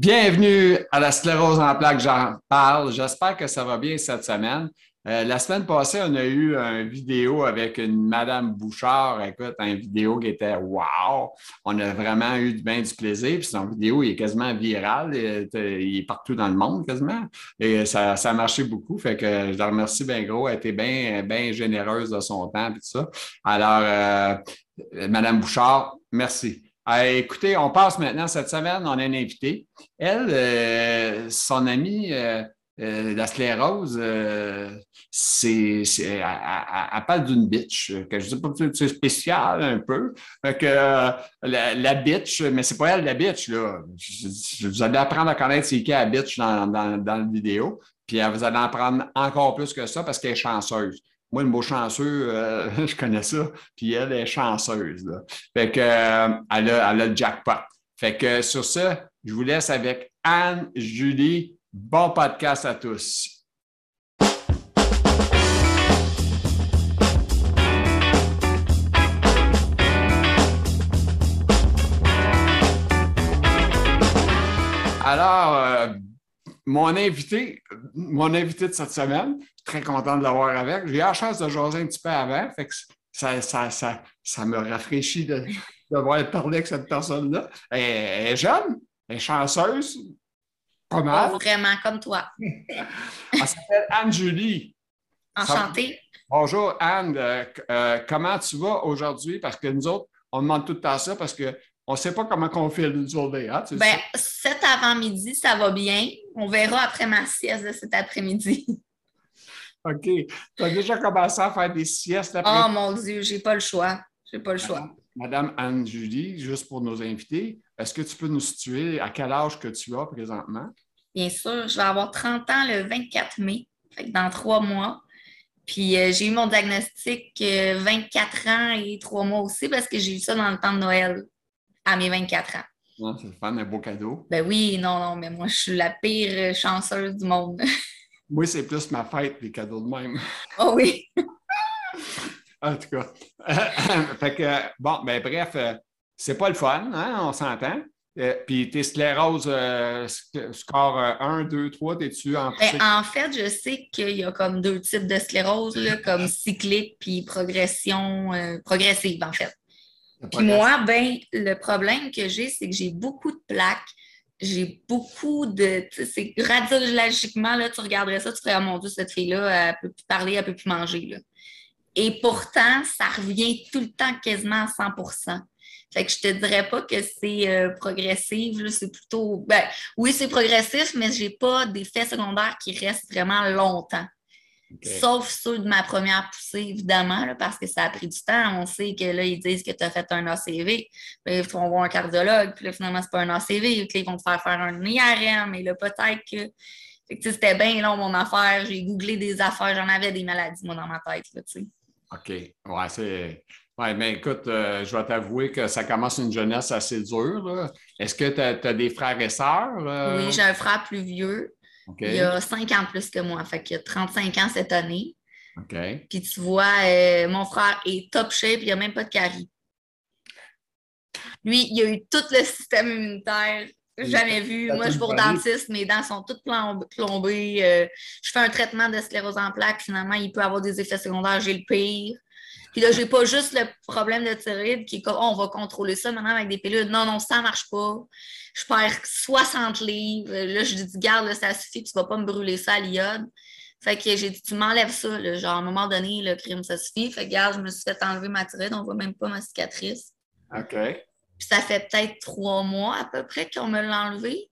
Bienvenue à la sclérose en plaques, j'en parle. J'espère que ça va bien cette semaine. Euh, la semaine passée, on a eu une vidéo avec une Madame Bouchard. Écoute, une vidéo qui était wow! On a vraiment eu bien du plaisir. Puis son vidéo il est quasiment viral. Il est, partout dans le monde quasiment. Et ça, ça a marché beaucoup. Fait que je la remercie bien gros. Elle était bien, bien généreuse de son temps et tout ça. Alors, euh, Madame Bouchard, merci. Euh, écoutez, on passe maintenant cette semaine, on a une invitée. Elle, euh, son amie, euh, la sclérose, c'est, elle, parle d'une bitch, que je dis pas que c'est spécial un peu. Que, la, bitch, mais c'est pas elle la bitch, là. vous allez apprendre à connaître c'est qui la bitch dans, la vidéo. Puis vous allez en apprendre encore plus que ça parce qu'elle est chanceuse. Moi, le mot chanceux, euh, je connais ça. Puis elle est chanceuse. Fait que, euh, elle, a, le jackpot. Fait que sur ça, je vous laisse avec Anne-Julie. Bon podcast à tous. Alors, euh, mon invité, mon invité de cette semaine, très content de l'avoir avec. J'ai eu la chance de jaser un petit peu avant, fait que ça, ça, ça, ça me rafraîchit de, de voir parler avec cette personne-là. Elle, est jeune, elle est chanceuse, pas mal. Oh, vraiment, comme toi. elle s'appelle Anne-Julie. Enchantée. Bonjour Anne, euh, euh, comment tu vas aujourd'hui? Parce que nous autres, on demande tout le temps ça parce qu'on ne sait pas comment on fait le journée. Hein, ben, cet avant-midi, ça va bien. On verra après ma sieste de cet après-midi. OK. Tu as déjà commencé à faire des siestes après? Oh mon Dieu, j'ai pas le choix. J'ai pas le choix. Madame Anne-Julie, juste pour nos invités, est-ce que tu peux nous situer à quel âge que tu as présentement? Bien sûr, je vais avoir 30 ans le 24 mai, dans trois mois. Puis euh, j'ai eu mon diagnostic 24 euh, ans et trois mois aussi parce que j'ai eu ça dans le temps de Noël à mes 24 ans. Non, c'est fan, un beau cadeau. Ben oui, non, non, mais moi, je suis la pire chanceuse du monde. Moi, c'est plus ma fête, les cadeaux de même. Oh oui! en tout cas. fait que, bon, ben bref, euh, c'est pas le fun, hein, on s'entend. Euh, puis tes scléroses, euh, score 1, 2, 3, t'es-tu en ben, En fait, je sais qu'il y a comme deux types de sclérose, là, comme cyclique puis progression progressive, en fait. Puis moi, ben, le problème que j'ai, c'est que j'ai beaucoup de plaques j'ai beaucoup de. C'est radiologiquement, là, tu regarderais ça, tu ferais, oh mon Dieu, cette fille-là, elle peut plus parler, elle peut plus manger. Là. Et pourtant, ça revient tout le temps quasiment à 100% Fait que je te dirais pas que c'est euh, progressif, c'est plutôt. Ben, oui, c'est progressif, mais j'ai pas d'effets secondaires qui restent vraiment longtemps. Sauf ceux de ma première poussée, évidemment, parce que ça a pris du temps. On sait que là, ils disent que tu as fait un ACV. Puis ils vont voir un cardiologue. Puis là, finalement, c'est pas un ACV. Puis ils vont te faire faire un IRM. Et là, peut-être que. c'était bien long, mon affaire. J'ai googlé des affaires. J'en avais des maladies, moi, dans ma tête. Là, OK. Ouais, c'est. Oui, mais écoute, euh, je vais t'avouer que ça commence une jeunesse assez dure. Est-ce que tu as, des frères et sœurs? Euh? Oui, j'ai un frère plus vieux. Il a 5 ans plus que moi. Fait qu'il a 35 ans cette année. Puis tu vois, euh, mon frère est top shape, il n'y a même pas de carie. Lui, il a eu tout le système immunitaire jamais vu. Moi, je suis pour dentiste, mes dents sont toutes plombées. Euh, je fais un traitement de sclérose en plaques. Finalement, il peut avoir des effets secondaires. J'ai le pire. Puis là, j'ai pas juste le problème de thyroïde qui est comme, oh, on va contrôler ça maintenant avec des pilules. Non, non, ça marche pas. Je perds 60 livres. Là, je dis, garde, ça suffit, tu vas pas me brûler ça à l'iode. Fait que j'ai dit, tu m'enlèves ça. Là. Genre, à un moment donné, le crime, ça suffit. Fait que, garde, je me suis fait enlever ma thyroïde. On voit même pas ma cicatrice. OK. Puis ça fait peut-être trois mois à peu près qu'on me l'a enlevé.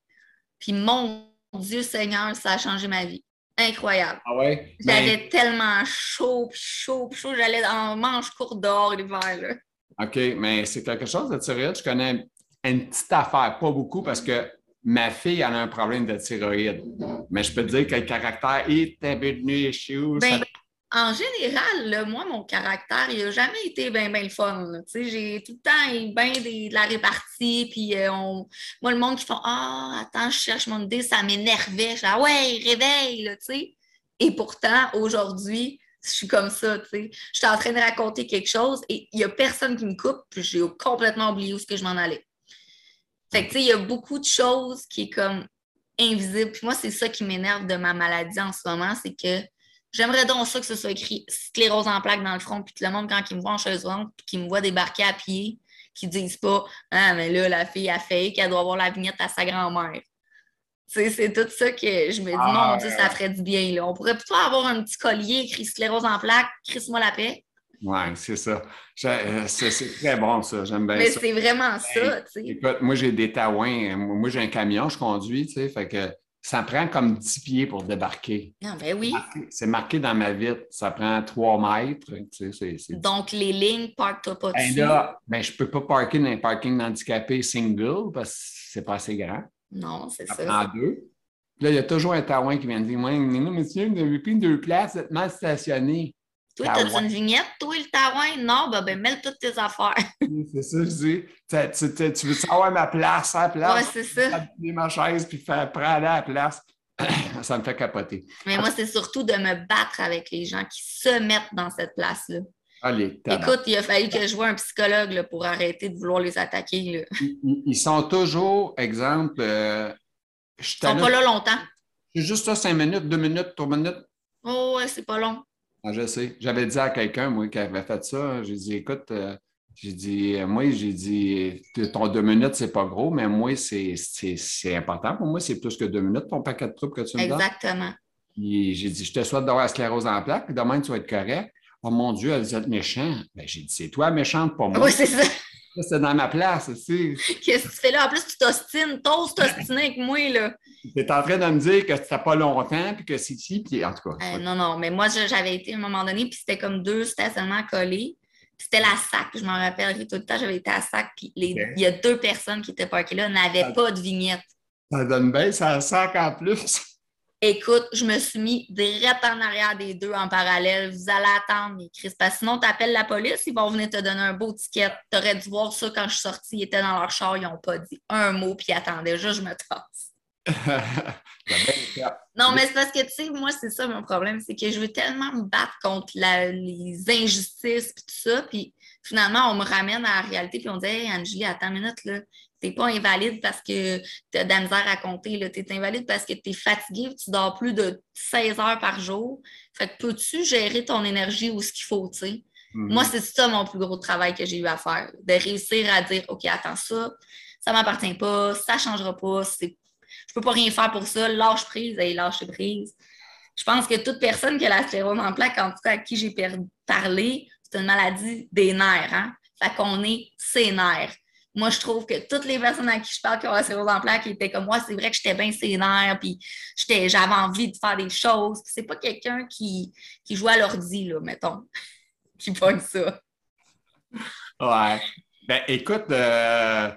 Puis mon Dieu Seigneur, ça a changé ma vie incroyable. Ah ouais? J'avais tellement chaud, chaud, chaud. J'allais en manche courte dehors l'hiver. OK, mais c'est quelque chose de thyroïde. Je connais une petite affaire, pas beaucoup, parce que ma fille a un problème de thyroïde. Mais je peux te dire que le caractère est devenu chiou. Ben, en général, moi, mon caractère, il n'a jamais été bien ben le fun. J'ai tout le temps bien de la répartie. Puis euh, moi, le monde qui font Ah, attends, je cherche mon idée, ça m'énervait. Je Ah ouais, réveille, tu sais. Et pourtant, aujourd'hui, je suis comme ça, tu sais. Je suis en train de raconter quelque chose et il n'y a personne qui me coupe, puis j'ai complètement oublié où ce que je m'en allais. Fait que, tu sais, il y a beaucoup de choses qui est comme invisible. Puis moi, c'est ça qui m'énerve de ma maladie en ce moment, c'est que j'aimerais donc ça que ce soit écrit sclérose en plaques dans le front, puis que le monde, quand il me voit en chaise roulante, puis qu'il me voit débarquer à pied, qu'ils disent pas Ah, mais là, la fille a fait qu'elle doit avoir la vignette à sa grand-mère. C'est tout ça que je me dis, ah, mon Dieu, ça ferait du bien. Là. On pourrait plutôt avoir un petit collier écrit sclérose en plaques, crisse-moi la paix. Oui, c'est ça. Euh, c'est très bon, ça. J'aime bien Mais c'est vraiment ça, tu sais. Écoute, moi, j'ai des taouins. Moi, j'ai un camion, je conduis, tu sais, fait que ça prend comme 10 pieds pour débarquer. Non, ben oui. C'est marqué dans ma vitre. Ça prend 3 mètres. Tu sais, Donc, les lignes, parque-toi pas ben dessus. Là, ben, je ne peux pas parker dans un parking handicapé single parce que c'est pas assez grand. Non, c'est ça. Ça prend deux. Là, il y a toujours un taouin qui vient dire Moi, non, monsieur, vous avez pris deux places, vous êtes mal stationné. Toi, t'as-tu une vignette? Toi, le taouin? Non, ben, ben mêle toutes tes affaires. c'est ça, je dis. Tu, tu, veux savoir ma place, à la place? Oui, c'est ça. ma chaise, puis faire prendre à la place. ça me fait capoter. Mais moi, c'est surtout de me battre avec les gens qui se mettent dans cette place-là. Allez, Écoute, il a fallu que je vois un psychologue là, pour arrêter de vouloir les attaquer. Là. Ils, sont toujours, exemple, euh, ils sont pas là longtemps. C'est juste ça, cinq minutes, deux minutes, trois minutes. Oh, ouais, c'est pas long. Ah, je sais. J'avais dit à quelqu'un, moi, qui avait fait ça, j'ai dit, écoute, euh, j'ai dit, euh, moi, j'ai dit, ton deux minutes, c'est pas gros, mais moi, c'est important. Pour moi, c'est plus que deux minutes, ton paquet de trucs que tu me donnes. Exactement. J'ai dit, je te souhaite d'avoir la sclérose en plaques, demain, tu vas être correct. Oh mon Dieu, elle êtes méchant. Ben, j'ai dit, c'est toi méchante, pas moi. Oui, c'est ça. C'est dans ma place aussi. Qu'est-ce que tu fais là? En plus, tu t'ostines, t'oses t'ostiner avec moi, là. Tu es en train de me dire que n'as pas longtemps, puis que c'est ici, puis en tout cas. Euh, non, non, mais moi, j'avais été à un moment donné, puis c'était comme deux stationnements collés. C'était la SAC, je m'en rappelle tout le temps, j'avais été à SAC, puis il y a deux personnes qui étaient parquées là, n'avaient pas de vignette. Ça donne bien, ça SAC en plus. Écoute, je me suis mis direct en arrière des deux en parallèle. Vous allez attendre, mes Chris. Parce que sinon, tu appelles la police, ils vont venir te donner un beau ticket. Tu aurais dû voir ça quand je suis sortie. Ils étaient dans leur char, ils n'ont pas dit un mot, puis ils attendaient. Déjà, je me tasse. non, mais c'est parce que, tu sais, moi, c'est ça mon problème. C'est que je veux tellement me battre contre les injustices, puis tout ça. Puis finalement, on me ramène à la réalité, puis on dit Hey, Angie, attends une minute, là n'es pas invalide parce que tu as de la misère à compter. Tu es invalide parce que tu es fatigué, tu dors plus de 16 heures par jour. Fait que peux-tu gérer ton énergie où ce qu'il faut, tu sais? Mhm. Moi, c'est ça mon plus gros travail que j'ai eu à faire. De réussir à dire OK, attends ça, ça m'appartient pas, ça ne changera pas, je peux pas rien faire pour ça, lâche prise, et lâche prise. Je pense que toute personne qui a la sclérose en plaques, en tout cas à qui j'ai parlé, c'est une maladie des nerfs. Hein? Fait qu'on est ses nerfs. Moi, je trouve que toutes les personnes à qui je parle qui ont la sclérose en plaques étaient comme moi, c'est vrai que j'étais bien sénère, puis j'avais envie de faire des choses. C'est pas quelqu'un qui, qui joue à l'ordi, là, mettons, qui pogne ça. Ouais. Ben, écoute, euh,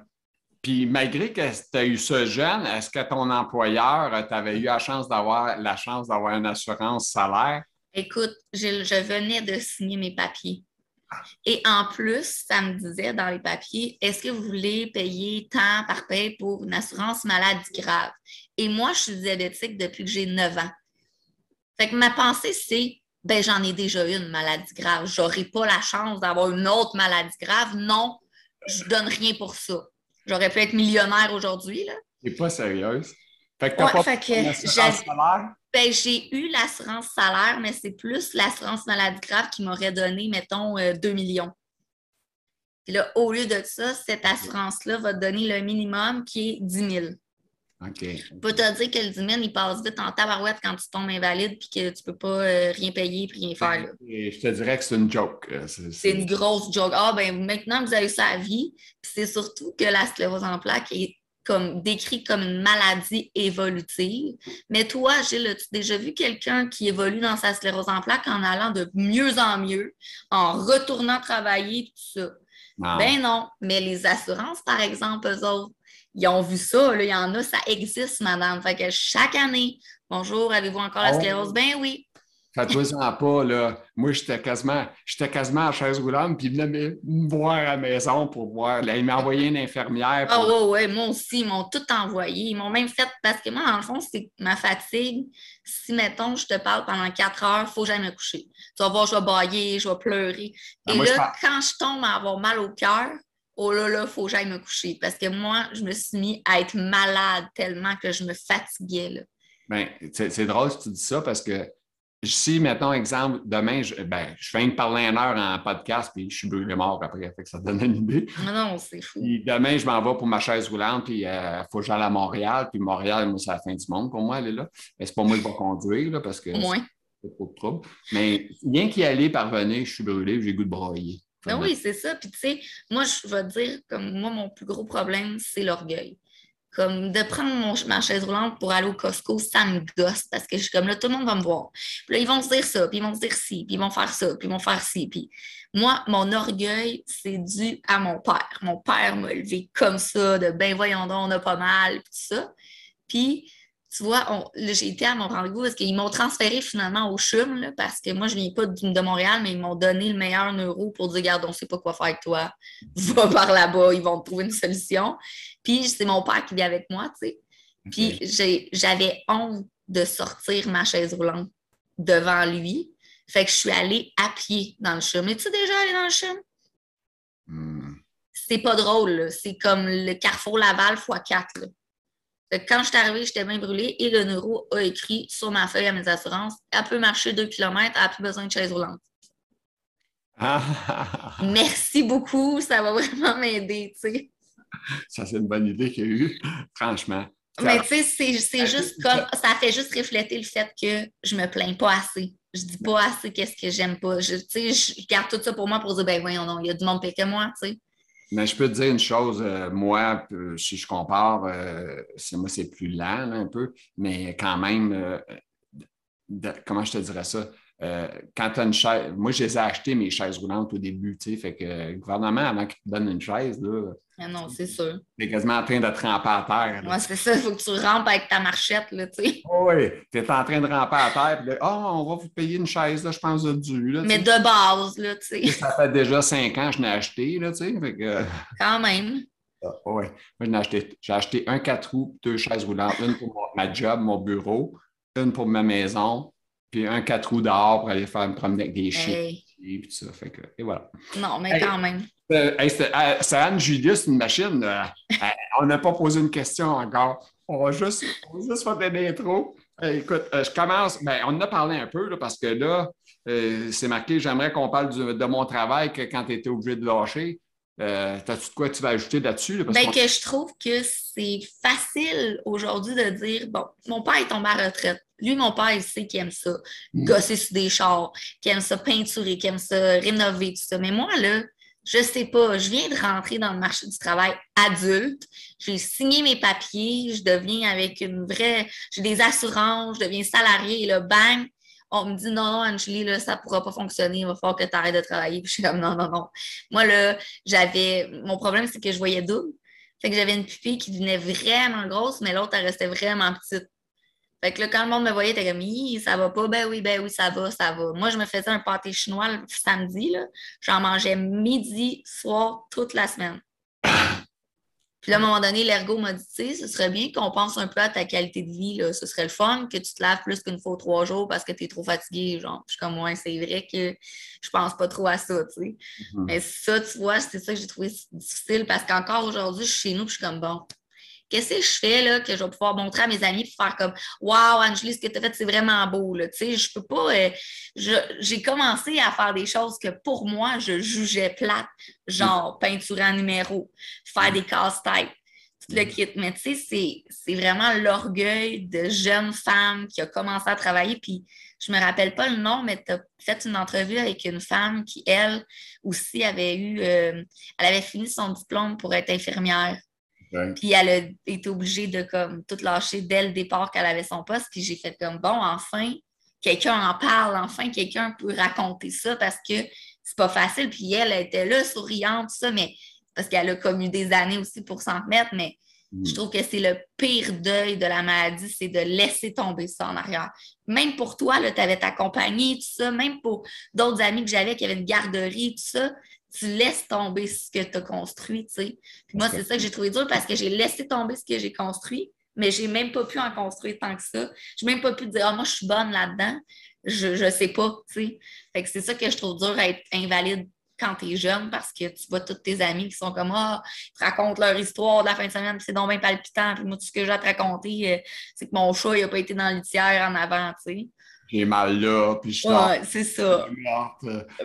puis malgré que tu as eu ce jeune, est-ce que ton employeur, t'avait eu la chance d'avoir la chance d'avoir une assurance salaire? Écoute, je venais de signer mes papiers. Et en plus, ça me disait dans les papiers, est-ce que vous voulez payer tant par paie pour une assurance maladie grave? Et moi, je suis diabétique depuis que j'ai 9 ans. Fait que ma pensée, c'est, ben j'en ai déjà une maladie grave. J'aurais pas la chance d'avoir une autre maladie grave. Non, je donne rien pour ça. J'aurais pu être millionnaire aujourd'hui, là. T'es pas sérieuse? Fait que t'as pas fait que ben, j'ai eu l'assurance salaire, mais c'est plus l'assurance maladie grave qui m'aurait donné, mettons, 2 euh, millions. Puis là, au lieu de ça, cette assurance-là va te donner le minimum qui est 10 000. OK. Je peux te dire que le 10 000, il passe vite en tabarouette quand tu tombes invalide puis que tu ne peux pas euh, rien payer et rien faire. Là. je te dirais que c'est une joke. Euh, c'est une grosse joke. Ah, ben maintenant vous avez ça à vie, puis c'est surtout que la sclérose en plaques est comme décrit comme une maladie évolutive. Mais toi, Gilles, as-tu déjà vu quelqu'un qui évolue dans sa sclérose en plaques en allant de mieux en mieux, en retournant travailler, tout ça? Ben non. Mais les assurances, par exemple, eux autres, ils ont vu ça. Là, il y en a, ça existe, madame. Fait que chaque année, bonjour, avez-vous encore la oh. sclérose? Ben oui. Faites-vous-en pas, là. Moi, j'étais quasiment, j'étais quasiment à chaise roulante, puis il venait me voir à la maison pour voir. Là, il m'a envoyé une infirmière. Ah, oh, ouais, ouais, moi aussi, ils m'ont tout envoyé. Ils m'ont même fait, parce que moi, dans le fond, c'est ma fatigue. Si, mettons, je te parle pendant quatre heures, il faut jamais me coucher. Tu vas voir, je vais bailler, je vais pleurer. Ah, Et là, quand je tombe à avoir mal au cœur, oh là là, faut que j'aille me coucher. Parce que moi, je me suis mis à être malade tellement que je me fatiguais. Là. Ben, c'est drôle que tu dis ça parce que si, mettons, exemple, demain, je, ben, je viens de parler une heure en podcast, puis je suis brûlé mort après, fait que ça donne une idée. Non, non, c'est fou. demain, je m'en vais pour ma chaise roulante, puis il euh, faut que j'aille à Montréal, puis Montréal, moi, c'est la fin du monde pour moi, elle est là. Mais c'est pas moi qui vais conduire, là, parce que c'est trop de trouble. Mais bien qu'y aller, parvenir, je suis brûlé, j'ai goût de broyer. Ben oui, c'est ça. Puis tu sais, moi, je vais te dire, comme moi, mon plus gros problème, c'est l'orgueil. Comme de prendre mon, ma chaise roulante pour aller au Costco, ça me gosse parce que je suis comme là, tout le monde va me voir. Puis là, ils vont se dire ça, puis ils vont se dire ci, puis ils vont faire ça, puis ils vont faire ci. Puis moi, mon orgueil, c'est dû à mon père. Mon père m'a élevé comme ça, de ben voyons donc, on a pas mal, puis tout ça. Puis tu vois, j'ai été à mon rendez-vous parce qu'ils m'ont transféré finalement au CHUM, parce que moi, je ne viens pas de, Montréal, mais ils m'ont donné le meilleur neuro pour dire Regarde, on ne sait pas quoi faire avec toi, va par là-bas, ils vont te trouver une solution. Puis c'est mon père qui vient avec moi, tu sais. Puis j'avais honte de sortir ma chaise roulante devant lui. Fait que je suis allée à pied dans le CHUM. Es-tu déjà allé dans le CHUM? Hmm. C'est pas drôle, c'est comme le Carrefour Laval x4 quand je suis arrivée, j'étais bien brûlée et le neuro a écrit sur ma feuille à mes assurances elle peut marcher deux kilomètres, elle n'a plus besoin de chaise roulante. Merci beaucoup, ça va vraiment m'aider. Ça, c'est une bonne idée qu'il y a eu, franchement. Mais tu sais, c'est juste comme ça fait juste refléter le fait que je me plains pas assez. Je dis pas assez qu'est-ce que j'aime pas. Je, je garde tout ça pour moi pour dire ben voyons non, il y a du monde pire que moi, tu sais. Mais je peux te dire une chose, euh, moi, si je compare, euh, moi, c'est plus lent un peu, mais quand même, euh, comment je te dirais ça? Quand tu as une chaise, moi, je les ai achetées, mes chaises roulantes au début, tu sais, fait que le gouvernement, avant qu'il te donne une chaise, là, ah non, c'est sûr. Tu es quasiment en train de te ramper à terre. Moi, c'est ça, il faut que tu rampes avec ta marchette, là, tu sais. oui, tu es en train de ramper à terre, puis oh, on va vous payer une chaise, là, je pense, de dû. Mais de base, là, tu sais. Ça fait déjà cinq ans que je l'ai acheté, là, tu sais. Que... Quand même. Ah, oui, moi, j'ai acheté, acheté un quatre roues, deux chaises roulantes, une pour ma job, mon bureau, une pour ma maison, puis un quatre roues dehors pour aller faire me promener avec des chiens. Et, ça, fait que, et voilà. Non, mais quand même. Euh, euh, c'est Anne Julius, une machine. Euh, on n'a pas posé une question encore. On va juste, juste faire des intros. écoute, je commence. Ben, on en a parlé un peu parce que là, c'est marqué j'aimerais qu'on parle de mon travail que quand tu étais obligé de lâcher. T'as-tu de quoi tu vas ajouter là-dessus? ben, que je trouve que c'est facile aujourd'hui de dire bon, mon père est tombé à retraite. Lui, mon père, il sait qu'il aime ça, mm. gosser sur des chars, qu'il aime ça peinturer, qu'il aime ça rénover, tout ça. Mais moi, là, je sais pas, je viens de rentrer dans le marché du travail adulte, j'ai signé mes papiers, je deviens avec une vraie, j'ai des assurances, je deviens salarié et là, bang, on me dit non, non, Angélie, là, ça ne pourra pas fonctionner, il va falloir que tu arrêtes de travailler. Puis je suis comme non, non, non. Moi, là, j'avais. Mon problème, c'est que je voyais double. Fait que j'avais une pupille qui devenait vraiment grosse, mais l'autre, elle restait vraiment petite. Fait que là, quand le monde me voyait, t'es comme, ça va pas, ben oui, ben oui, ça va, ça va. Moi, je me faisais un pâté chinois le samedi, là. J'en mangeais midi, soir, toute la semaine. Puis là, à un moment donné, l'ergo m'a dit, tu sais, ce serait bien qu'on pense un peu à ta qualité de vie, là. Ce serait le fun que tu te laves plus qu'une fois trois jours parce que tu es trop fatigué, genre. je suis comme, ouais, c'est vrai que je pense pas trop à ça, tu sais. Mm-hmm. Mais ça, tu vois, c'est ça que j'ai trouvé difficile parce qu'encore aujourd'hui, je suis chez nous, puis je suis comme, bon, qu'est-ce que je fais là, que je vais pouvoir montrer à mes amis pour faire comme Wow, Angélie, ce que tu as fait, c'est vraiment beau. Là. Tu sais, je peux pas. Euh, j'ai commencé à faire des choses que pour moi, je jugeais plates, genre peinturer en numéro, faire des casse-têtes. Le kit. Mais tu sais, c'est vraiment l'orgueil de jeune femme qui a commencé à travailler. Puis je me rappelle pas le nom, mais tu as fait une entrevue avec une femme qui, elle, aussi avait eu, euh, elle avait fini son diplôme pour être infirmière. Puis elle a été obligée de comme tout lâcher dès le départ qu'elle avait son poste. Puis j'ai fait comme bon, enfin, quelqu'un en parle, enfin, quelqu'un peut raconter ça parce que c'est pas facile. Puis elle, était là, souriante, tout ça, mais parce qu'elle a comme eu des années aussi pour s'en remettre, mais mm. je trouve que c'est le pire deuil de la maladie, c'est de laisser tomber ça en arrière. Même pour toi, tu avais ta compagnie, tout ça, même pour d'autres amis que j'avais qui avaient une garderie, tout ça, tu laisses tomber ce que tu as construit, tu sais. moi, c'est ça que j'ai trouvé dur parce que j'ai laissé tomber ce que j'ai construit, mais j'ai même pas pu en construire tant que ça. J'ai même pas pu dire, ah, moi, je suis bonne là-dedans. Je, je sais pas, tu sais. Fait que c'est ça que je trouve dur à être invalide quand tu es jeune parce que tu vois tous tes amis qui sont comme Ah, ils te racontent leur histoire de la fin de semaine, puis c'est donc bien palpitant. Puis moi, tout ce que j'ai à te raconter, euh, c'est que mon chat, il n'a pas été dans le litière en avant, tu sais. J'ai mal là, puis je Ouais, c'est ça.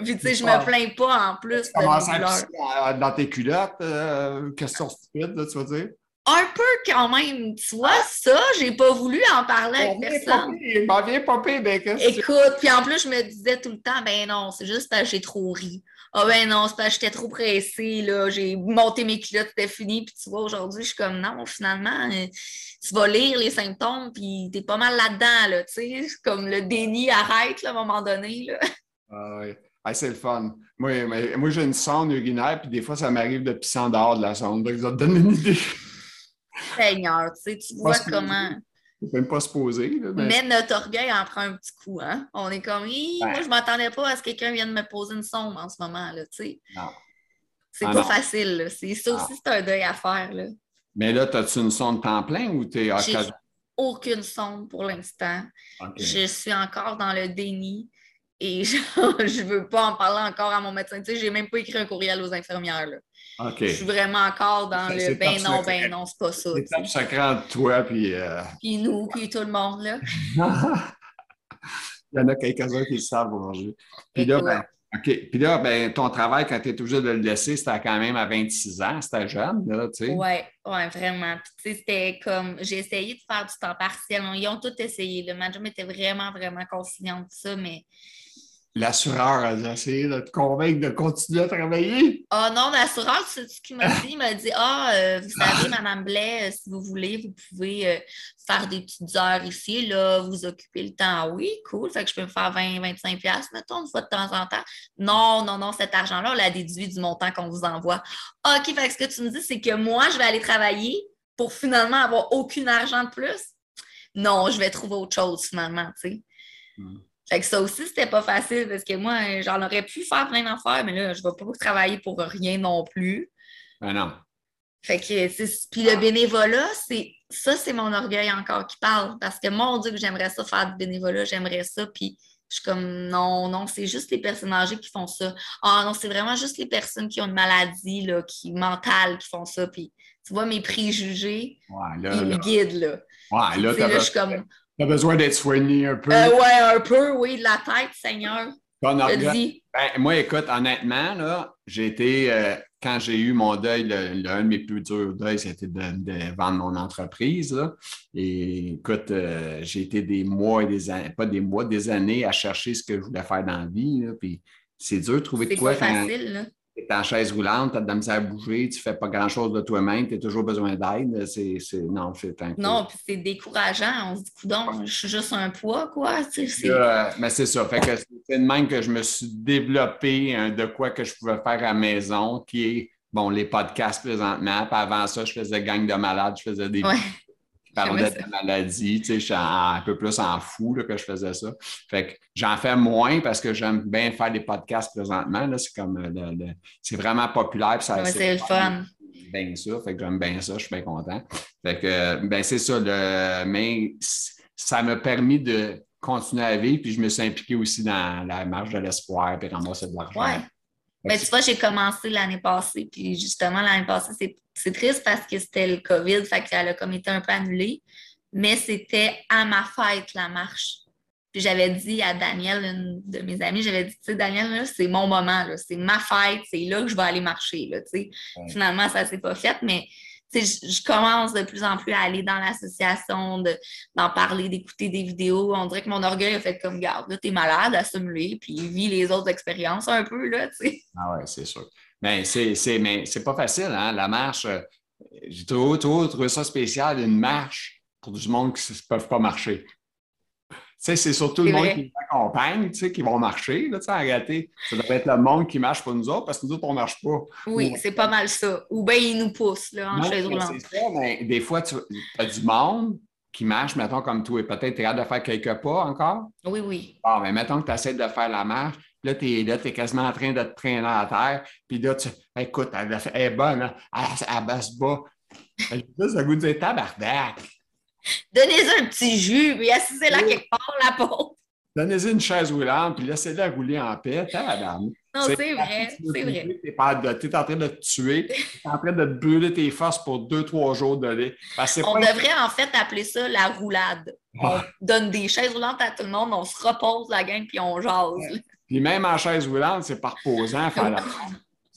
Puis tu sais, je me plains pas en plus. Comment ça dans tes culottes? Euh, question stupide, là, tu vas dire? un peu quand même, tu vois, ça, j'ai pas voulu en parler avec personne. M'en viens popé, ben Écoute, puis en plus, je me disais tout le temps, ben non, c'est juste parce que j'ai trop ri. Ah ben non, c'est parce que j'étais trop pressée, là, j'ai monté mes culottes, c'était fini, puis tu vois, aujourd'hui, je suis comme, non, finalement, euh, tu vas lire les symptômes, puis t'es pas mal là-dedans, là, tu sais, comme le déni arrête, là, à un moment donné, là. Ah oui. Ah, c'est le fun. Moi, moi j'ai une sonde urinaire, puis des fois, ça m'arrive de pisser en dehors de la sonde. Donc, ça te donne une idée. Seigneur, tu sais, tu vois comment. C'est même pas se poser. mais... notre orgueil en prend un petit coup. Hein? On est comme, moi, je m'attendais pas à ce que quelqu'un vienne me poser une sonde en ce moment. Là. Non. C'est ah, pas facile. C'est ça aussi, c'est un deuil à faire. Là. Mais là, as-tu une sonde temps plein ou tu es aucune sonde pour l'instant. Je suis encore dans le déni et je ne veux pas en parler encore à mon médecin. Tu sais, j'ai même pas écrit un courriel aux infirmières. Là. Je suis vraiment encore dans le ben non, ben non, c'est pas ça. C'est sacré toi puis. Euh... Puis nous, puis tout le monde, là. Il y en a quelques-uns qui le savent aujourd'hui. Puis là, ben, OK. Puis là, ben, ton travail, quand tu es obligé de le laisser, c'était quand même à 26 ans, c'était jeune, là, tu sais. Oui, ouais, vraiment. tu sais, c'était comme, j'ai essayé de faire du temps partiel. Ils ont tout essayé. Le manager était vraiment, vraiment conciliant de ça, mais l'assureur a essayé de te convaincre de continuer à travailler? Ah non, l'assureur, c'est ce qu'il m'a dit. Il m'a dit Ah, euh, vous savez, Madame Blais, euh, si vous voulez, vous pouvez euh, faire des petites heures ici, là, vous occuper le temps. Oui, cool. Fait que je peux me faire 20, 25 mettons, une fois de temps en temps. Non, non, non, cet argent-là, on l'a déduit du montant qu'on vous envoie. OK, fait que ce que tu me dis, c'est que moi, je vais aller travailler pour finalement avoir aucun argent de plus? Non, je vais trouver autre chose finalement, tu sais. Hmm. Fait que ça aussi, c'était pas facile parce que moi, j'en aurais pu faire plein d'affaires, mais là, je vais pas travailler pour rien non plus. Ben non. Fait que, puis le bénévolat, c'est ça, c'est mon orgueil encore qui parle. Parce que mon Dieu, que j'aimerais ça faire du bénévolat, j'aimerais ça. Puis je suis comme, non, non, c'est juste les personnes âgées qui font ça. Ah non, c'est vraiment juste les personnes qui ont une maladie là, qui, mentale qui font ça. Puis tu vois, mes préjugés, ils me guident. Là. Ouais, là, là je suis comme, tu as besoin d'être soigné un peu. Euh, oui, un peu, oui, de la tête, Seigneur. Ben, moi, écoute, honnêtement, là, j'ai été, euh, quand j'ai eu mon deuil, l'un de mes plus durs deuils, c'était de, vendre mon entreprise. Et écoute, euh, j'ai été des mois et des années, pas des mois, des années à chercher ce que je voulais faire dans la vie. puis c'est dur de trouver de quoi. C'est facile, là es en chaise roulante, tu as de la misère à bouger, tu ne fais pas grand-chose de toi-même, tu as toujours besoin d'aide. C'est, non, c'est un Non, puis c'est décourageant. On se dit, coudon, je suis juste un poids, quoi. c'est... Euh, mais c'est ça. Fait que c'est de même que je me suis développé de quoi que je pouvais faire à la maison, qui est, bon, les podcasts présentement. Puis avant ça, je faisais gang de malades, je faisais des parlais de la maladie, tu sais, je suis un peu plus en fou que je faisais ça. Fait que j'en fais moins parce que j'aime bien faire des podcasts présentement. C'est comme euh, c'est vraiment populaire. c'est le fun. Bien ça, fait que j'aime bien ça, je suis bien content. Fait que ben c'est ça, le, mais ça m'a permis de continuer à vivre, puis je me suis impliqué aussi dans la marge de l'espoir, puis ramasser de l'argent. Ouais. Mais tu vois, j'ai commencé l'année passée, puis justement, l'année passée, c'est triste parce que c'était le COVID, fait qu'elle a comme été un peu annulée, mais c'était à ma fête, la marche. Puis j'avais dit à Daniel, une de mes amies, j'avais dit, tu sais, Daniel, c'est mon moment, c'est ma fête, c'est là que je vais aller marcher. Là, Finalement, ça ne s'est pas fait, mais je, commence de plus en plus à aller dans l'association, d'en parler, d'écouter des vidéos. On dirait que mon orgueil a fait comme, garde, là, t'es malade, assume-le, puis vis les autres expériences un peu, là, tu sais. Ah ouais, c'est sûr. Mais c'est, mais c'est pas facile, hein, la marche. Euh, j'ai toujours, trouvé ça spécial, une marche pour du monde qui ne peuvent pas marcher c'est surtout le monde qui nous accompagne, qui vont marcher, là, en réalité. Ça devrait être le monde qui marche pour nous autres, parce que nous autres, on ne marche pas. Oui, c'est pas mal ça. Ou bien ils nous poussent, là, en chaise roulante. C'est ça, mais des fois, tu as du monde qui marche, mettons, comme toi, et peut-être tu es de faire quelques pas encore. Oui, oui. Bon, mais mettons que tu essaies de faire la marche, là, tu es là, es quasiment en train de te traîner à terre, puis là, tu écoute, elle, est bonne, hein? elle, elle, baisse bas. J'ai juste le goût de dire tabarnak. Donnez-y un petit jus, puis assisez-la quelque part, la peau. Donnez-y une chaise roulante, puis laissez-la rouler en paix. madame. Non, c'est vrai, c'est vrai. Tu es, en train de te tuer, tu es en train de te brûler tes forces pour deux, trois jours de lait. on devrait en fait appeler ça la roulade. On donne des chaises roulantes à tout le monde, on se repose la gang puis on jase. Puis même en chaise roulante, c'est faire la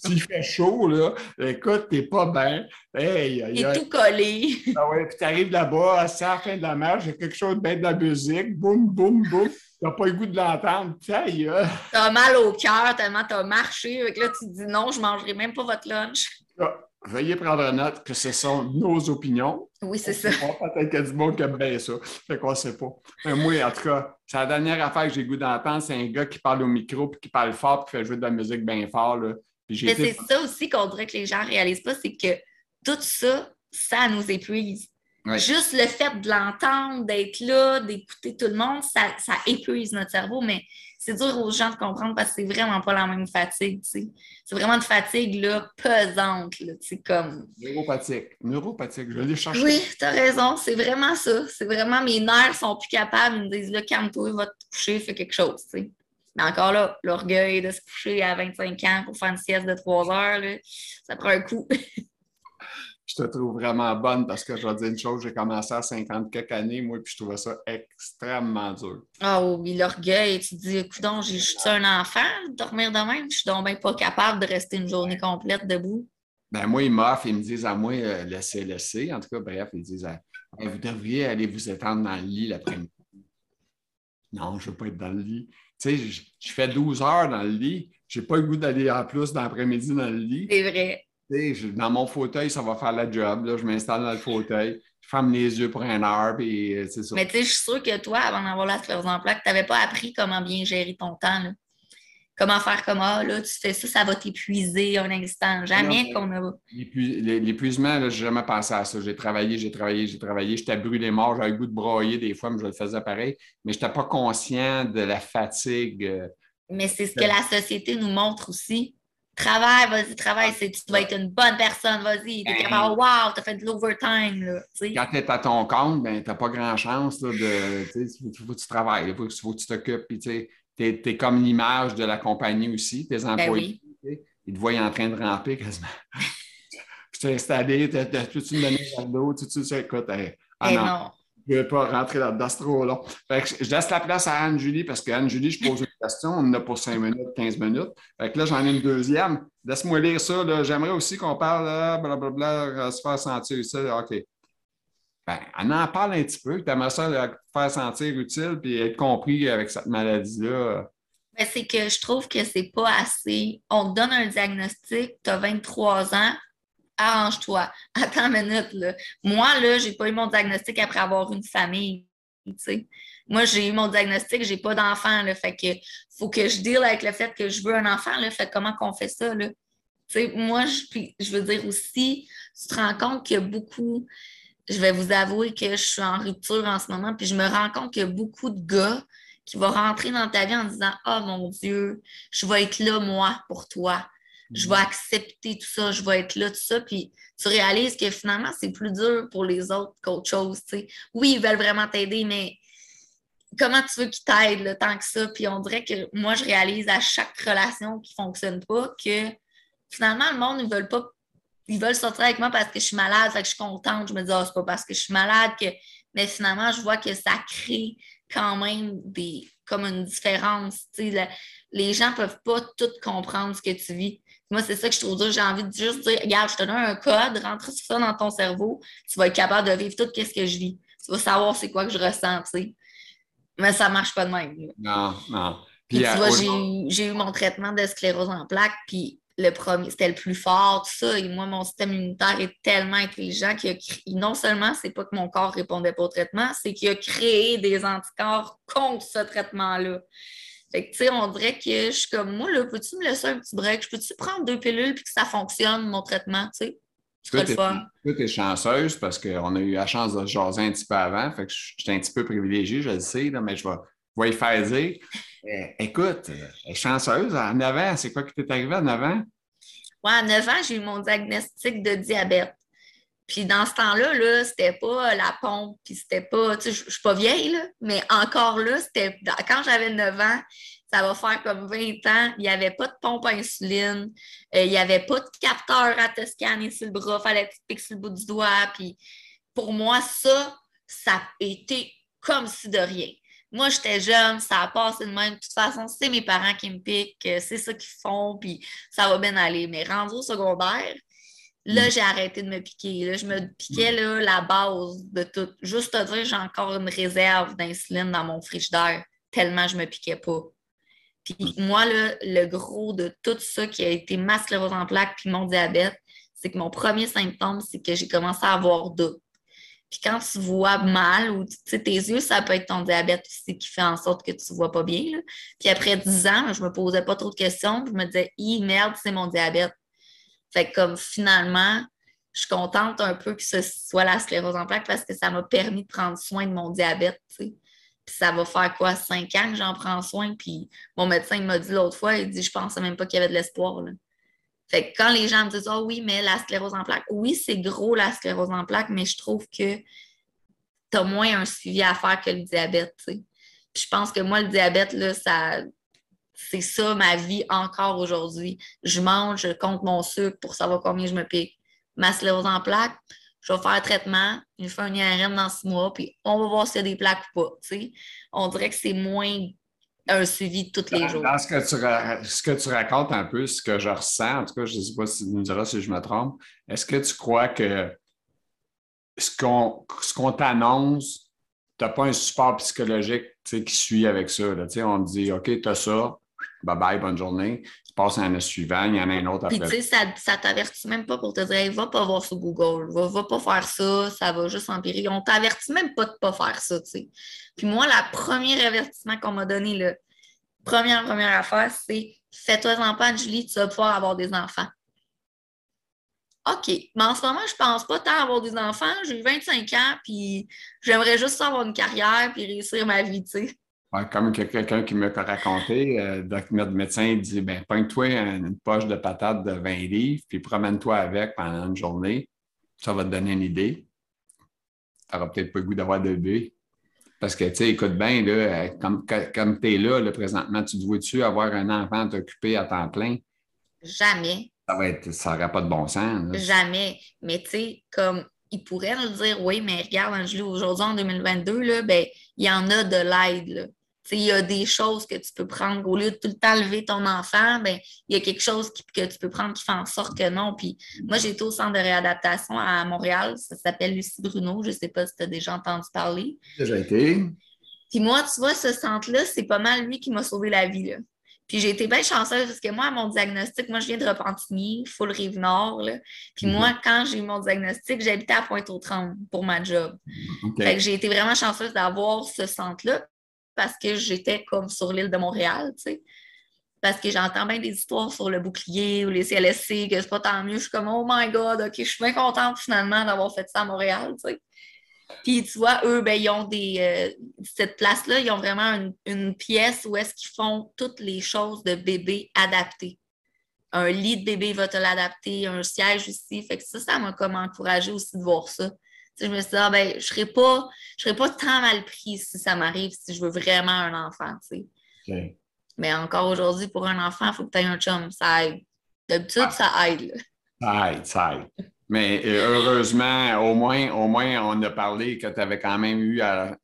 S'il fait chaud, là, écoute, t'es pas bien. Hey, Il est tout collé. Ah ouais, puis t'arrives là-bas, à la fin de la marche, il y a quelque chose de bien de la musique, boum, boum, boum. T'as pas le goût de l'entendre. T'as mal au cœur tellement t'as marché. Là, tu te dis non, je mangerai même pas votre lunch. Ah, veuillez prendre note que ce sont nos opinions. Oui, c'est ça. Peut-être qu'il y a du monde qui aime bien ça. Fait qu'on sait pas. Mais moi, en tout cas, c'est la dernière affaire que j'ai goût d'entendre. C'est un gars qui parle au micro, puis qui parle fort, puis qui fait jouer de la musique bien fort. Là. Mais c'est ça aussi qu'on dirait que les gens ne réalisent pas, c'est que tout ça, ça nous épuise. Juste le fait de l'entendre, d'être là, d'écouter tout le monde, ça, ça, épuise notre cerveau, mais c'est dur aux gens de comprendre parce que c'est vraiment pas la même fatigue. C'est vraiment une fatigue là, pesante. Là, comme... Neuropathique. Neuropathique, je vais aller chercher. Oui, tu as raison, c'est vraiment ça. C'est vraiment mes nerfs sont plus capables, ils me disent là, calme-toi, va te coucher, fais quelque chose. Mais encore là, l'orgueil de se coucher à 25 ans pour faire une sieste de 3 heures, là, ça prend un coup. je te trouve vraiment bonne parce que je vais dire une chose, j'ai commencé à 50 quelques années, moi, puis je trouvais ça extrêmement dur. Ah oui, l'orgueil, tu te dis, écoute, j'ai juste un enfant, dormir de même, je suis donc même pas capable de rester une journée complète debout. Ben moi, ils m'offrent, ils me disent à moi, euh, laissez, laissez. En tout cas, bref, ils disent, vous devriez aller vous étendre dans le lit l'après-midi. Non, je ne veux pas être dans le lit. Tu sais, je, fais 12 heures dans le lit. Je n'ai pas le goût d'aller en plus dans l'après-midi dans le lit. C'est vrai dans mon fauteuil, ça va faire la job. Là. Je m'installe dans le fauteuil, je ferme les yeux pour un heure, puis euh, c'est ça. Mais tu sais, je suis sûre que toi, avant d'avoir la sclérose en plaques, tu n'avais pas appris comment bien gérer ton temps. Comment faire comme ah, là, tu fais ça, ça va t'épuiser un instant. Jamais qu'on a. L'épuisement, je n'ai jamais pensé à ça. J'ai travaillé, j'ai travaillé, j'ai travaillé. J'étais brûlé mort, j'avais le goût de broyer des fois, mais je le faisais pareil. Mais je n'étais pas conscient de la fatigue. Euh, mais c'est ce que la société nous montre aussi. Travaille, vas-y, travaille, tu vas être une bonne personne, vas-y. T'es capable, wow, t'as fait de l'overtime. Quand t'es à ton compte, ben, t'as pas grand chance là, de. Il faut que tu travailles, il faut, que tu t'occupes. Tu es, comme l'image de la compagnie aussi, tes ben employés. Ils te voient en train de ramper quasiment. tu t'es installé, tu as toute une donnée d'eau, tu sais, écoute, ah non. Je ne vais pas rentrer là-dedans, c'est trop long. je laisse la place à Anne-Julie parce qu'Anne-Julie, je pose une question. On en a pour 5 minutes, 15 minutes. Fait là, j'en ai une deuxième. Laisse-moi lire ça. J'aimerais aussi qu'on parle, blablabla, se faire sentir utile. OK. Ben, on en parle un petit peu. Tu aimerais ça faire sentir utile et être compris avec cette maladie-là. Ben, c'est que je trouve que c'est pas assez. On te donne un diagnostic, tu as 23 ans, arrange-toi. Attends une minute, là. Moi, là, j'ai pas eu mon diagnostic après avoir une famille. Moi, j'ai eu mon diagnostic, j'ai pas d'enfant. Fait que faut que je deal avec le fait que je veux un enfant. Fait comment qu'on fait ça? Là? moi, je, je veux dire aussi, tu te rends compte qu'il y a beaucoup. Je vais vous avouer que je suis en rupture en ce moment, puis je me rends compte qu'il y a beaucoup de gars qui vont rentrer dans ta vie en disant Oh mon Dieu, je vais être là, moi, pour toi je vais accepter tout ça, je vais être là, tout ça. Puis tu réalises que finalement, c'est plus dur pour les autres qu'autre chose. Oui, ils veulent vraiment t'aider, mais comment tu veux qu'ils t'aident tant que ça? Puis on dirait que moi, je réalise à chaque relation qui ne fonctionne pas que finalement, le monde, ils veulent pas. Ils veulent sortir avec moi parce que je suis malade, fait que je suis contente. Je me dis, oh, c'est pas parce que je suis malade que. Mais finalement, je vois que ça crée quand même des comme une différence. les gens ne peuvent pas tout comprendre ce que tu vis. Moi, c'est ça que je trouve dur. J'ai envie de juste dire, regarde, je te donne un code, rentre ça dans ton cerveau, tu vas être capable de vivre tout ce que je vis. Tu vas savoir c'est quoi que je ressens, tu sais. Mais ça ne marche pas de même. Non, non. Puis, tu euh, vois, j'ai eu mon traitement de sclérose en plaques, puis le premier, c'était le plus fort, tout ça. Et moi, mon système immunitaire est tellement intelligent qu'il a créé, non seulement c'est pas que mon corps répondait pas au traitement, c'est qu'il a créé des anticorps contre ce traitement-là. Fait que, tu sais, on dirait que je suis comme, moi, là, peux-tu me laisser un petit break? Je peux-tu prendre deux pilules puis que ça fonctionne, mon traitement, tu sais? Tu es, chanceuse parce qu'on a eu la chance de jaser un petit peu avant. Fait que j'étais un petit peu privilégiée, je le sais, mais je vais, y faire dire. Eh, écoute, elle est chanceuse. À 9 ans, c'est quoi qui t'est arrivé à 9 ans? Ouais, à 9 ans, j'ai eu mon diagnostic de diabète. Puis dans ce temps-là, -là, c'était pas la pompe, puis c'était pas, tu sais, je suis pas vieille, là, mais encore là, c'était, quand j'avais 9 ans, ça va faire comme 20 ans, il n'y avait pas de pompe à insuline, euh, il n'y avait pas de capteur à te scanner sur le bras, il fallait que tu piques sur le bout du doigt. Puis pour moi, ça, ça a été comme si de rien. Moi, j'étais jeune, ça a passé de même. De toute façon, c'est mes parents qui me piquent, euh, c'est ça qu'ils font, puis ça va bien aller. Mais rendu au secondaire, là, mm. j'ai arrêté de me piquer. Là, je me piquais là, la base de tout. Juste te dire, j'ai encore une réserve d'insuline dans mon frigidaire, tellement je ne me piquais pas. Puis mm. moi, le gros de tout ça qui a été ma sclérose en plaques puis mon diabète, c'est que mon premier symptôme, c'est que j'ai commencé à avoir d'eau. Puis quand tu vois mal ou tes yeux, ça peut être ton diabète aussi qui fait en sorte que tu vois pas bien. Puis après 10 ans, je me posais pas trop de questions. je me disais, hi, merde, c'est mon diabète. Fait que comme finalement, je suis contente un peu que ce soit la sclérose en plaques parce que ça m'a permis de prendre soin de mon diabète. Puis ça va faire quoi, cinq ans que j'en prends soin? Puis mon médecin m'a dit l'autre fois, il dit, je pensais même pas qu'il y avait de l'espoir. Fait que quand les gens me disent oh oui, mais la sclérose en plaques, oui, c'est gros la sclérose en plaques, mais je trouve que tu as moins un suivi à faire que le diabète. Puis je pense que moi, le diabète, là, ça, c'est ça ma vie encore aujourd'hui. Je mange, je compte mon sucre pour savoir combien je me pique. Ma sclérose en plaques, je vais faire un traitement, je fais un IRM dans six mois, puis on va voir s'il y a des plaques ou pas. On dirait que c'est moins un suivi tous les jours. Dans ce que, tu, ce que tu racontes un peu, ce que je ressens, en tout cas, je ne sais pas si tu nous diras si je me trompe, est-ce que tu crois que ce qu'on t'annonce, tu n'as pas un support psychologique qui suit avec ça? Là, on te dit, OK, tu as ça, bye bye, bonne journée. Tu passes à un suivant, il y en a un autre après. Puis tu sais, ça ne t'avertit même pas pour te dire, va pas voir sur Google, va, va pas faire ça, ça va juste empirer. On t'avertit même pas de ne pas faire ça, tu sais. Puis moi, le premier avertissement qu'on m'a donné, la première, première affaire, c'est fais-toi-en pas, Julie, tu vas pouvoir avoir des enfants. OK. Mais en ce moment, je pense pas tant avoir des enfants. J'ai 25 ans, puis j'aimerais juste avoir une carrière puis réussir ma vie, tu sais. Comme quelqu'un qui m'a raconté, euh, notre médecin dit ben, pointe-toi une poche de patates de 20 livres, puis promène-toi avec pendant une journée. Ça va te donner une idée. Tu n'auras peut-être pas le goût d'avoir de bébé. Parce que, tu sais, écoute bien, là, euh, comme, comme tu es là, présentement, tu te vois-tu avoir un enfant à t'occuper à temps plein? Jamais. Ça va être, ça n'aurait pas de bon sens. Jamais. Mais tu sais, comme il pourrait nous dire, oui, mais regarde, aujourd'hui, en 2022, là, ben, il y en a de l'aide il y a des choses que tu peux prendre. Au lieu de tout le temps lever ton enfant, ben, il y a quelque chose que tu peux prendre qui fait en sorte que non. Puis moi, j'ai été au centre de réadaptation à Montréal. Ça s'appelle Lucie Bruno. Je ne sais pas si tu as déjà entendu parler. Déjà été. Puis moi, tu vois, ce centre-là, c'est pas mal lui qui m'a sauvé la vie. Là. Puis j'ai été bien chanceuse parce que moi, à mon diagnostic, moi, je viens de Repentigny, full Rive-Nord. Puis mhm. moi, quand j'ai eu mon diagnostic, j'habitais à Pointe-aux-Trembles pour ma job. Fait que j'ai été vraiment chanceuse d'avoir ce centre-là parce que j'étais comme sur l'île de Montréal, tu sais. Parce que j'entends bien des histoires sur le bouclier ou les CLSC, que c'est pas tant mieux. Je suis comme, oh my God, OK, je suis bien contente finalement d'avoir fait ça à Montréal, tu sais. Puis tu vois, eux, ben, ils ont des. Euh, cette place-là, ils ont vraiment une, pièce où est-ce qu'ils font toutes les choses de bébé adaptées. Un lit de bébé va te l'adapter, un siège aussi. Fait que ça, ça m'a comme encouragé aussi de voir ça je me suis dit, ah, ben, je ne serais, pas, pas tant mal pris si ça m'arrive, si je veux vraiment un enfant. Mais encore aujourd'hui, pour un enfant, il faut que tu aies un chum. Ça aide. D'habitude, ah. ça aide. Ça aide, ça aide. Mais euh, heureusement, au moins, au moins, on a parlé que tu avais quand même eu à.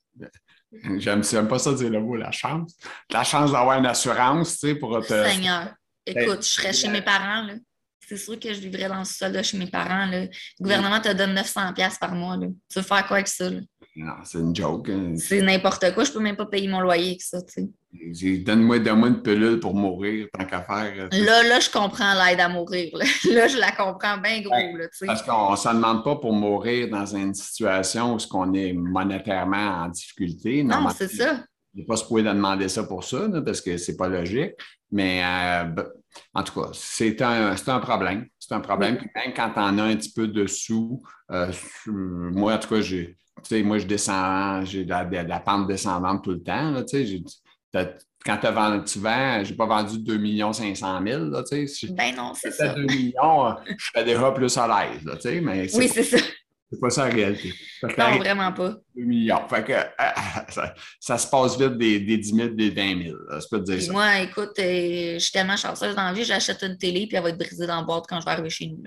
J'aime pas ça dire le mot, la chance. La chance d'avoir une assurance, tu sais, pour te. Seigneur, écoute, je serais chez mes parents, là c'est sûr que je vivrais dans ce sol-là chez mes parents. Le gouvernement te donne 900$ par mois. Tu veux faire quoi avec ça? Non, c'est une joke. Hein. C'est n'importe quoi. Je peux même pas payer mon loyer avec ça. Donne-moi une pilule pour mourir, tant qu'à faire. Là, là, je comprends l'aide à mourir. Là. je la comprends bien gros. là, parce qu'on ne se demande pas pour mourir dans une situation où on est monétairement en difficulté. Non, c'est ça. Je n'ai pas supposé de demander ça pour ça, parce que c'est pas logique. Mais euh, en tout cas, c'est un, un, problème. C'est un problème. même quand tu en as un petit peu dessous, euh, moi, en tout cas, j'ai, moi, je descends, j'ai de la, pente descendante tout le temps. Là, quand vendu, tu vends, je n'ai pas vendu 2 500 000. Là, ben non, c'est ça. 2 millions, je serais déjà plus à l'aise. oui, c'est ça. C'est pas ça la réalité. Non, vraiment pas. 2 millions. Fait que ça, se passe vite des, des 10 000, des 20 000. Je peux te dire ça. Moi, écoute, euh, je suis tellement chanceuse dans la vie, j'achète une télé puis elle va être brisée dans la boîte quand je vais arriver chez nous.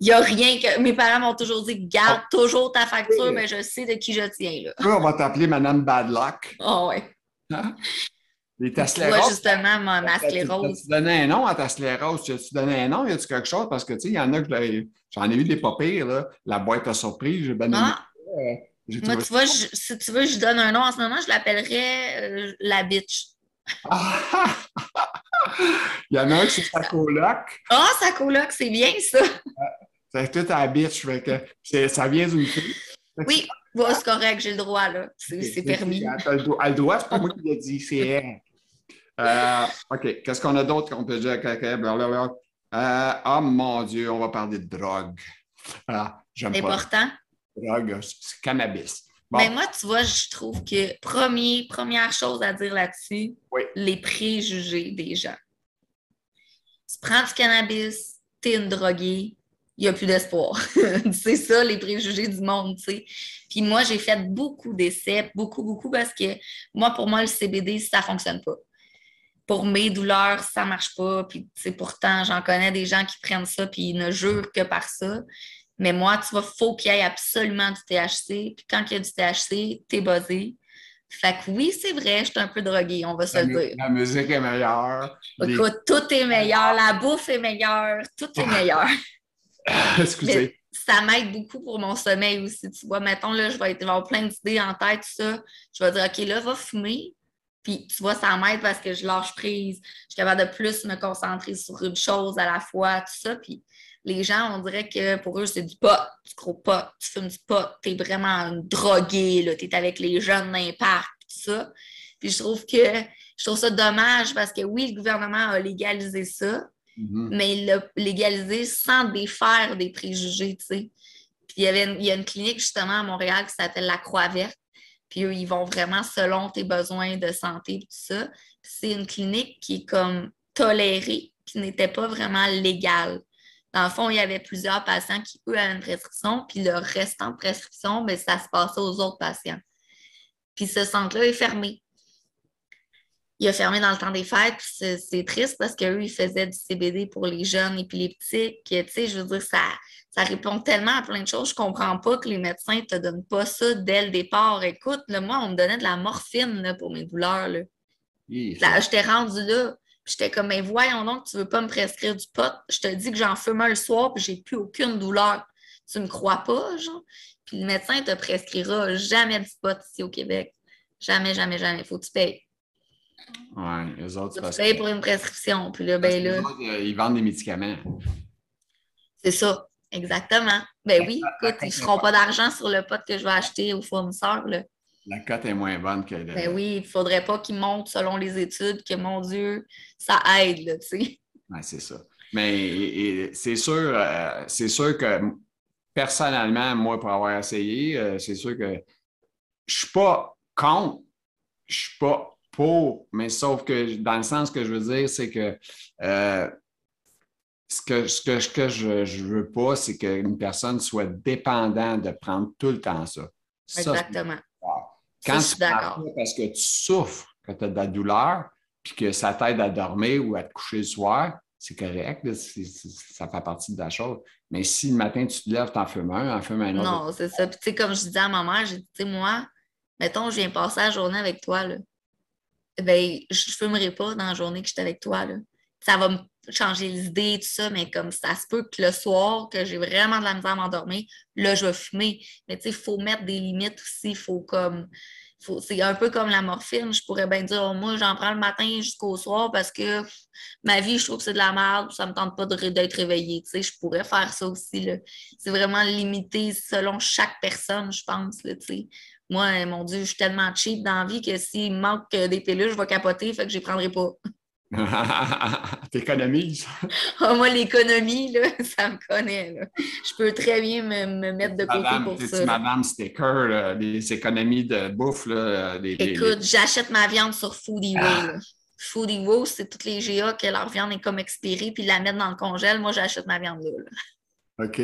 Il n'y a rien que. Mes parents m'ont toujours dit garde ah. toujours ta facture, mais je sais de qui je tiens. Là. on va t'appeler Madame Badlock. Oh, ouais. Hein? Les ta sclérose. justement, ma, ma sclérose. Tu donnais un nom à ta sclérose? Tu donné un nom? Y a-tu quelque chose? Parce que, tu sais, il y en a que j'en ai eu des pas pires, là. La boîte à surprise, j'ai bien ah. Moi, tu vois, si tu veux, je donne un nom en ce moment, je l'appellerais euh, la bitch. il y en a un qui c'est sa coloc. Ah, sa coloc, c'est bien ça. C'est tout à la bitch. que ça vient d'une fille. Oui, c'est correct, j'ai le droit, là. C'est permis. Elle a le droit, c'est pas moi qui l'ai dit, c'est elle. Euh, OK, qu'est-ce qu'on a d'autre qu'on peut dire? Euh, oh mon Dieu, on va parler de drogue. Ah, j'aime Important. Drogue, c'est cannabis. Mais moi, tu vois, je trouve que premier, première chose à dire là-dessus, les préjugés des gens. Tu prends du cannabis, t'es une droguée, il n'y a plus d'espoir. c'est ça, les préjugés du monde, tu sais. Puis moi, j'ai fait beaucoup d'essais, beaucoup, beaucoup, parce que moi, pour moi, le CBD, ça ne fonctionne pas. Pour mes douleurs, ça ne marche pas. Puis, pourtant, j'en connais des gens qui prennent ça, puis ils ne jurent que par ça. Mais moi, tu vois, faut qu'il y ait absolument du THC. Puis quand il y a du THC, t'es buzzé. Fait que oui, c'est vrai, je suis un peu droguée, on va se le dire. La musique est meilleure. Écoute, tout est meilleur, la bouffe est meilleure, tout est meilleur. Excusez. ça m'aide beaucoup pour mon sommeil aussi. Tu vois, mettons, là, je vais avoir plein d'idées en tête, tout ça. Je vais dire, OK, là, va fumer. Puis, tu vois, ça m'aide parce que je lâche prise. Je suis capable de plus me concentrer sur une chose à la fois, tout ça. Puis, les gens, on dirait que pour eux, c'est du pot. Tu crois pas, tu fumes du pot. Tu es vraiment drogué, tu es avec les jeunes d'impact, tout ça. Puis, je trouve que je trouve ça dommage parce que oui, le gouvernement a légalisé ça, Mm-hmm. mais il l'a légalisé sans défaire des préjugés, tu sais. Puis il y, avait il y a une clinique justement à Montréal qui s'appelle la Croix-Verte. Puis eux, ils vont vraiment selon tes besoins de santé et tout ça. C'est une clinique qui est comme tolérée, qui n'était pas vraiment légale. Dans le fond, il y avait plusieurs patients qui, eux, avaient une prescription, puis le restant de prescription, bien, ça se passait aux autres patients. Puis ce centre-là est fermé il a fermé dans le temps des fêtes, c'est triste parce qu'eux, ils faisaient du CBD pour les jeunes épileptiques. Tu sais, je veux dire, ça, ça répond tellement à plein de choses. Je comprends pas que les médecins ne te donnent pas ça dès le départ. Écoute, moi, on me donnait de la morphine pour mes douleurs. Là. J'étais rendue là. J'étais comme, mais voyons donc, tu veux pas me prescrire du pot? Je te dis que j'en fume un le soir puis j'ai plus aucune douleur. Tu me crois pas, genre? Puis le médecin te prescrira jamais du pot ici au Québec. Jamais, jamais, jamais. Il faut que tu payes. Oui, les autres, c'est parce pour une prescription. Puis là, ben là. Euh, ils vendent des médicaments. C'est ça, exactement. Ben oui, écoute, ils ne feront pas d'argent sur le pot que je vais acheter au fournisseur. Là. La cote est moins bonne que. Ben oui, il ne faudrait pas qu'ils montent selon les études, que mon Dieu, ça aide, là, tu sais. C'est ça. Mais c'est sûr, euh, c'est sûr que personnellement, moi, pour avoir essayé, euh, c'est sûr que je ne suis pas contre, je ne suis pas pour, mais sauf que dans le sens que je veux dire, c'est que euh, ce que, ce que, que je ne veux pas, c'est qu'une personne soit dépendante de prendre tout le temps ça. Exactement. Quand tu prends parce que tu souffres, que tu as de la douleur, puis que ça t'aide à dormir ou à te coucher le soir, c'est correct, ça fait partie de la chose. Mais si le matin tu te lèves, tu en fumes un, en fumes un autre. Non, c'est ça. Puis, tu sais, comme je disais à ma mère, j'ai dit, tu sais, moi, mettons, je viens passer la journée avec toi, là ben, je ne fumerai pas dans la journée que je suis avec toi. Là. Ça va me changer les idées, tout ça, mais comme ça se peut que le soir, que j'ai vraiment de la misère à m'endormir, là, je vais fumer. Mais tu sais, il faut mettre des limites aussi. Faut comme. C'est un peu comme la morphine. Je pourrais bien dire, moi, j'en prends le matin jusqu'au soir parce que ma vie, je trouve que c'est de la merde, ça ne me tente pas d'être réveillée. Tu sais, je pourrais faire ça aussi. C'est vraiment limité selon chaque personne, je pense. Là, tu sais. Moi, mon Dieu, je suis tellement cheap dans la vie que s'il manque des pilules, je vais capoter, fait que je ne les prendrai pas. T'économises? Ah, moi, l'économie, là, ça me connaît. Je peux très bien me, mettre de côté pour ça. Madame Sticker, les économies de bouffe. Là, Écoute, j'achète ma viande sur Foodie ah. Foodie c'est toutes les GA que leur viande est comme expirée, puis la mettre dans le congèle. Moi, j'achète ma viande là. OK.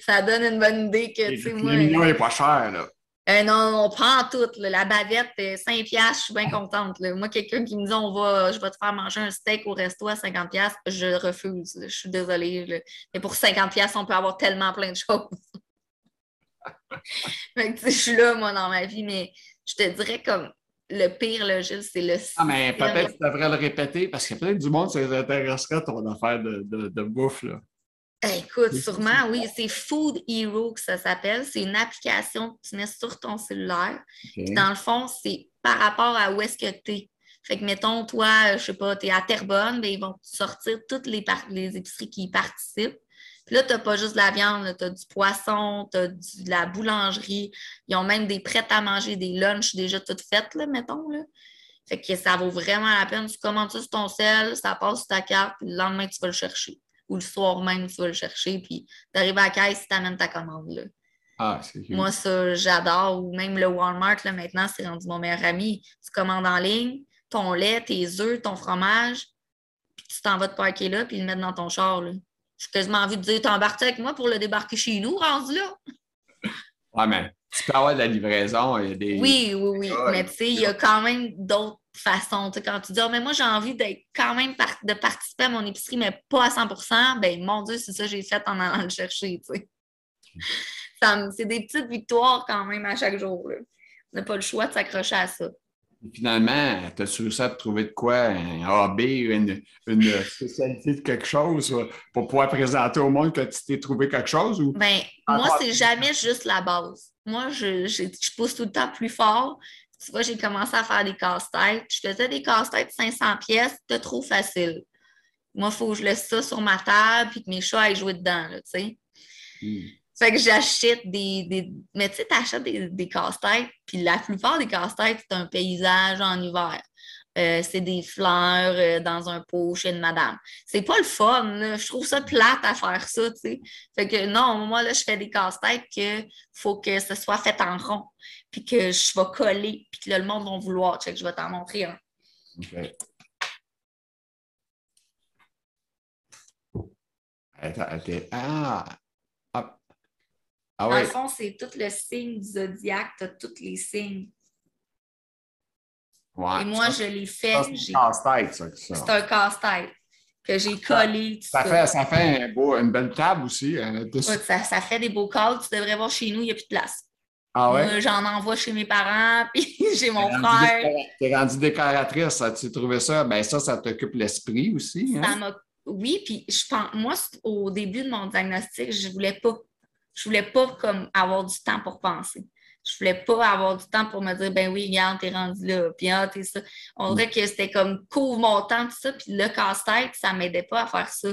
Ça donne une bonne idée que, tu sais, moi... Le n'est pas cher, là. Euh, non, on prend tout. La bavette, 5 piastres, je suis bien contente. Moi, quelqu'un qui me dit on va, je vais te faire manger un steak au resto à 50 piastres, je refuse. Je suis désolée. Mais pour 50 piastres, on peut avoir tellement plein de choses. je suis là, moi, dans ma vie, mais je te dirais comme le pire, là, Gilles, c'est le Ah, mais peut-être que tu devrais le répéter parce que peut-être du monde, ça les intéresserait ton affaire de, de, bouffe. Là. Écoute, sûrement, oui. C'est Food Hero que ça s'appelle. C'est une application que tu mets sur ton cellulaire. Dans le fond, c'est par rapport à où est-ce que tu es. Fait que, mettons, toi, je sais pas, tu es à Terrebonne, bien, ils vont sortir toutes les, les épiceries qui y participent. Puis là, tu n'as pas juste de la viande, tu as du poisson, tu as de la boulangerie. Ils ont même des prêts à manger, des lunchs déjà toutes faites, là, mettons. Là. Fait que ça vaut vraiment la peine. Tu commandes ça sur ton sel, ça passe sur ta carte, puis le lendemain, tu vas le chercher. Ou le soir même, tu vas le chercher, puis tu arrives à la caisse, tu amènes ta commande. Là. Ah, c'est Moi, ça, j'adore. Ou même le Walmart, là, maintenant, c'est rendu mon meilleur ami. Tu commandes en ligne ton lait, tes œufs, ton fromage, puis tu t'en vas te parker là, puis le mettre dans ton char. Là. J'ai quasiment envie de dire t'embarques avec moi pour le débarquer chez nous, rendu là? Ouais, mais tu peux avoir de la livraison. Il y a des... Oui, oui, oui. mais tu sais, il y a quand même d'autres façons. quand tu dis, oh, mais moi, j'ai envie d'être quand même de participer à mon épicerie, mais pas à 100 ben mon Dieu, c'est ça que j'ai fait en allant le chercher. C'est des petites victoires quand même à chaque jour. Là. On n'a pas le choix de s'accrocher à ça finalement, tu as réussi à trouver de quoi, un AB, une, une spécialité de quelque chose pour pouvoir présenter au monde que tu t'es trouvé quelque chose? Ou... Ben, moi, c'est jamais juste la base. Moi, je, je, pousse tout le temps plus fort. Tu vois, j'ai commencé à faire des casse-têtes. Je faisais des casse-têtes 500 pièces, c'était trop facile. Moi, il faut que je laisse ça sur ma table puis que mes chats aillent jouer dedans, tu sais. Hmm. Fait que j'achète des, des, Mais tu sais, t'achètes des, des casse-têtes, puis la plupart des casse-têtes, c'est un paysage en hiver. Euh, c'est des fleurs euh, dans un pot chez une madame. C'est pas le fun, je trouve ça plate à faire ça, tu sais. Fait que non, moi, là, je fais des casse-têtes que faut que ce soit fait en rond, puis que je vais coller, puis que là, le monde va vouloir. que je vais t'en montrer un. OK. Ah, ah Dans le fond, c'est tout le signe du zodiaque, tu as tous les signes. Et moi, je l'ai fait. C'est un casse-tête, ça. C'est un casse-tête que j'ai collé. Ça, fait, ça fait une belle table aussi. Hein, ça, ça, fait des beaux cadres. Tu devrais voir chez nous, il n'y a plus de place. Ah ouais? J'en envoie chez mes parents, puis j'ai mon frère. Tu es rendue décoratrice, tu trouvé ça? Ben ça, ça t'occupe l'esprit aussi. Hein? oui, puis je pense, moi, au début de mon diagnostic, je ne voulais pas je voulais pas comme avoir du temps pour penser. Je voulais pas avoir du temps pour me dire, ben oui, regarde, t'es rendu là, puis ah, t'es ça. On dirait que c'était comme couvre mon temps, tout ça, puis le casse-tête, ça m'aidait pas à faire ça.